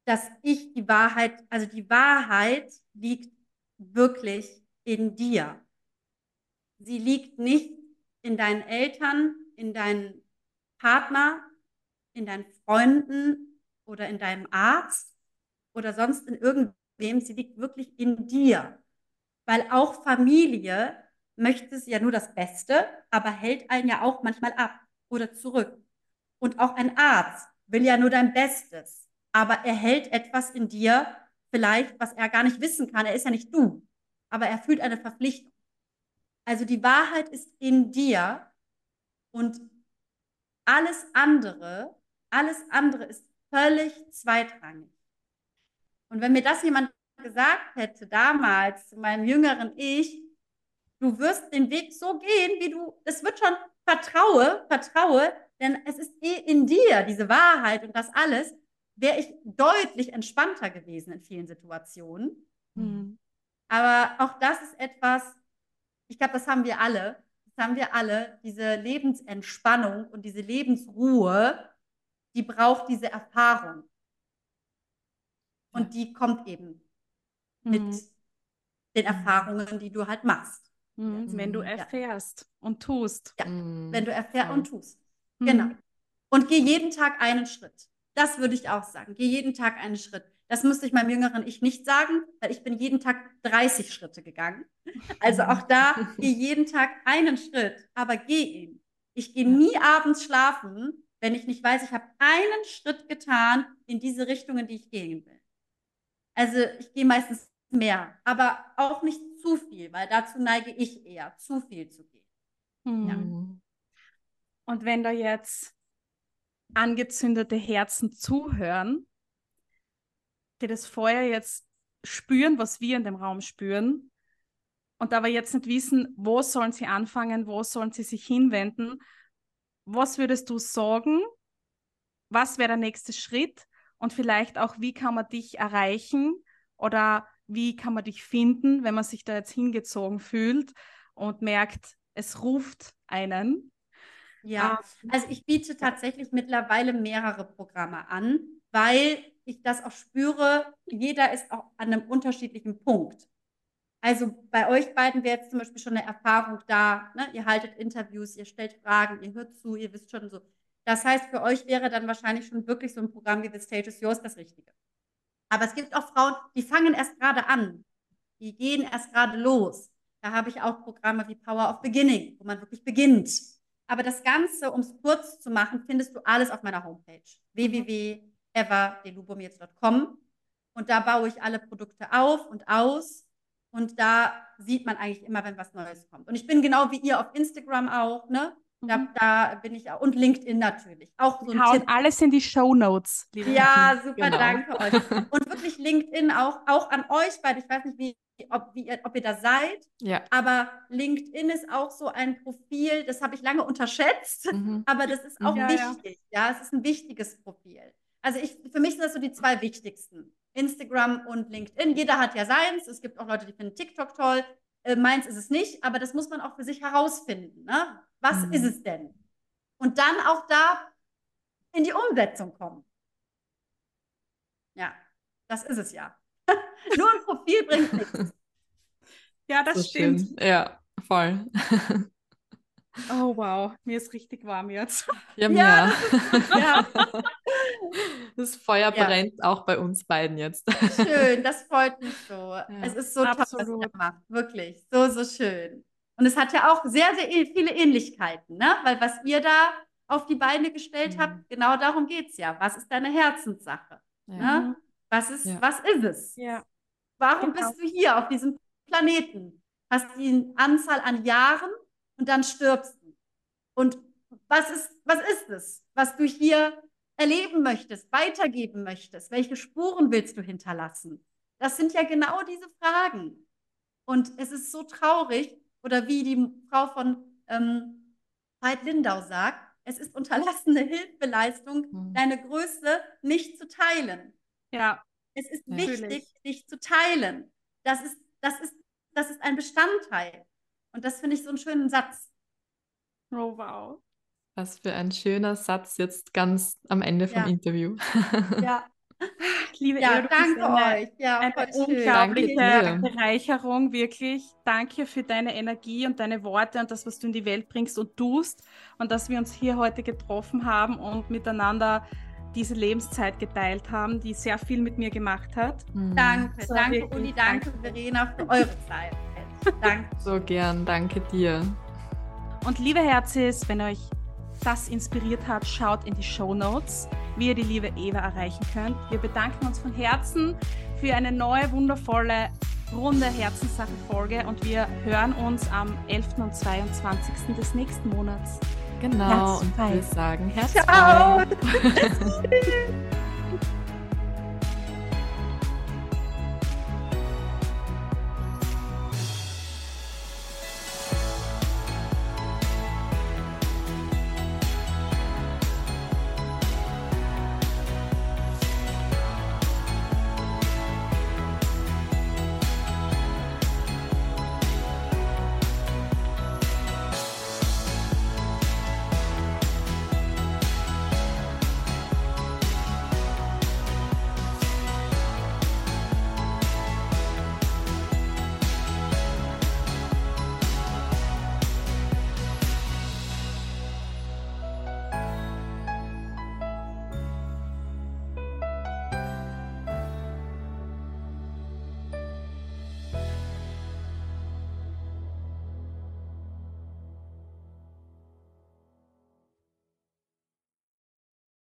dass ich die Wahrheit, also die Wahrheit liegt wirklich in dir. Sie liegt nicht in deinen Eltern, in deinen Partner, in deinen Freunden oder in deinem Arzt oder sonst in Problem, sie liegt wirklich in dir. Weil auch Familie möchte es ja nur das Beste, aber hält einen ja auch manchmal ab oder zurück. Und auch ein Arzt will ja nur dein Bestes, aber er hält etwas in dir, vielleicht, was er gar nicht wissen kann. Er ist ja nicht du, aber er fühlt eine Verpflichtung. Also die Wahrheit ist in dir und alles andere, alles andere ist völlig zweitrangig. Und wenn mir das jemand gesagt hätte damals zu meinem jüngeren Ich, du wirst den Weg so gehen, wie du, es wird schon, vertraue, vertraue, denn es ist eh in dir, diese Wahrheit und das alles, wäre ich deutlich entspannter gewesen in vielen Situationen. Mhm. Aber auch das ist etwas, ich glaube, das haben wir alle, das haben wir alle, diese Lebensentspannung und diese Lebensruhe, die braucht diese Erfahrung. Und die kommt eben mhm. mit den Erfahrungen, die du halt machst. Mhm. Wenn du erfährst ja. und tust. Ja, mhm. wenn du erfährst und tust. Mhm. Genau. Und geh jeden Tag einen Schritt. Das würde ich auch sagen. Geh jeden Tag einen Schritt. Das müsste ich meinem jüngeren Ich nicht sagen, weil ich bin jeden Tag 30 Schritte gegangen. Also auch da, geh (laughs) jeden Tag einen Schritt, aber geh ihn. Ich gehe nie abends schlafen, wenn ich nicht weiß, ich habe einen Schritt getan in diese Richtung, in die ich gehen will. Also ich gehe meistens mehr, aber auch nicht zu viel, weil dazu neige ich eher, zu viel zu gehen. Mhm. Ja. Und wenn da jetzt angezündete Herzen zuhören, die das Feuer jetzt spüren, was wir in dem Raum spüren, und aber jetzt nicht wissen, wo sollen sie anfangen, wo sollen sie sich hinwenden, was würdest du sagen? Was wäre der nächste Schritt? Und vielleicht auch, wie kann man dich erreichen? Oder wie kann man dich finden, wenn man sich da jetzt hingezogen fühlt und merkt, es ruft einen? Ja, ähm, also ich biete tatsächlich mittlerweile mehrere Programme an, weil ich das auch spüre, jeder ist auch an einem unterschiedlichen Punkt. Also bei euch beiden wäre jetzt zum Beispiel schon eine Erfahrung da. Ne? Ihr haltet Interviews, ihr stellt Fragen, ihr hört zu, ihr wisst schon so. Das heißt, für euch wäre dann wahrscheinlich schon wirklich so ein Programm wie The Stage is Yours das Richtige. Aber es gibt auch Frauen, die fangen erst gerade an. Die gehen erst gerade los. Da habe ich auch Programme wie Power of Beginning, wo man wirklich beginnt. Aber das Ganze, um es kurz zu machen, findest du alles auf meiner Homepage www.everdelubomir.com und da baue ich alle Produkte auf und aus und da sieht man eigentlich immer, wenn was Neues kommt. Und ich bin genau wie ihr auf Instagram auch, ne? Da, mhm. da, bin ich auch. Und LinkedIn natürlich. Auch so ein Tipp. alles in die Show Notes. Ja, super, genau. danke euch. (laughs) Und wirklich LinkedIn auch, auch an euch beide. Ich weiß nicht, wie, ob, wie, ob ihr da seid. Ja. Aber LinkedIn ist auch so ein Profil, das habe ich lange unterschätzt, mhm. (laughs) aber das ist auch ja, wichtig. Ja. ja, es ist ein wichtiges Profil. Also ich, für mich sind das so die zwei wichtigsten. Instagram und LinkedIn. Jeder hat ja seins. Es gibt auch Leute, die finden TikTok toll. Äh, meins ist es nicht, aber das muss man auch für sich herausfinden. Ne? Was mhm. ist es denn? Und dann auch da in die Umsetzung kommen. Ja, das ist es ja. (laughs) Nur ein Profil bringt (laughs) nichts. Ja, das so stimmt. Schön. Ja, voll. Oh wow, mir ist richtig warm jetzt. Ja, mir. (laughs) Ja, das, ja. das Feuer brennt auch bei uns beiden jetzt. Schön, das freut mich so. Ja, es ist so absolut. toll, was ihr macht. Wirklich, so, so schön. Und es hat ja auch sehr, sehr viele Ähnlichkeiten, ne? Weil was ihr da auf die Beine gestellt mhm. habt, genau darum geht es ja. Was ist deine Herzenssache? Ja. Ne? Was, ist, was ist es? Ja. Warum genau. bist du hier auf diesem Planeten? Hast die Anzahl an Jahren und dann stirbst du. Und was ist, was ist es, was du hier erleben möchtest, weitergeben möchtest? Welche Spuren willst du hinterlassen? Das sind ja genau diese Fragen. Und es ist so traurig, oder wie die Frau von ähm, Veit Lindau sagt, es ist unterlassene Hilfeleistung, mhm. deine Größe nicht zu teilen. Ja. Es ist ja, wichtig, natürlich. dich zu teilen. Das ist, das, ist, das ist ein Bestandteil. Und das finde ich so einen schönen Satz. Oh, wow. Was für ein schöner Satz jetzt ganz am Ende vom ja. Interview. Ja. (laughs) Liebe ja, Eva, danke euch. Ja, eine unglaubliche Bereicherung, wirklich. Danke für deine Energie und deine Worte und das, was du in die Welt bringst und tust und dass wir uns hier heute getroffen haben und miteinander diese Lebenszeit geteilt haben, die sehr viel mit mir gemacht hat. Mhm. Danke, so danke Uli, danke, danke Verena für eure Zeit. (laughs) Danke. So gern, danke dir. Und liebe Herzis, wenn euch das inspiriert hat, schaut in die Show Notes, wie ihr die liebe Eva erreichen könnt. Wir bedanken uns von Herzen für eine neue, wundervolle, runde Herzenssache-Folge und wir hören uns am 11. und 22. des nächsten Monats. Genau, und wir sagen Herzfrei. Ciao! (laughs) (laughs)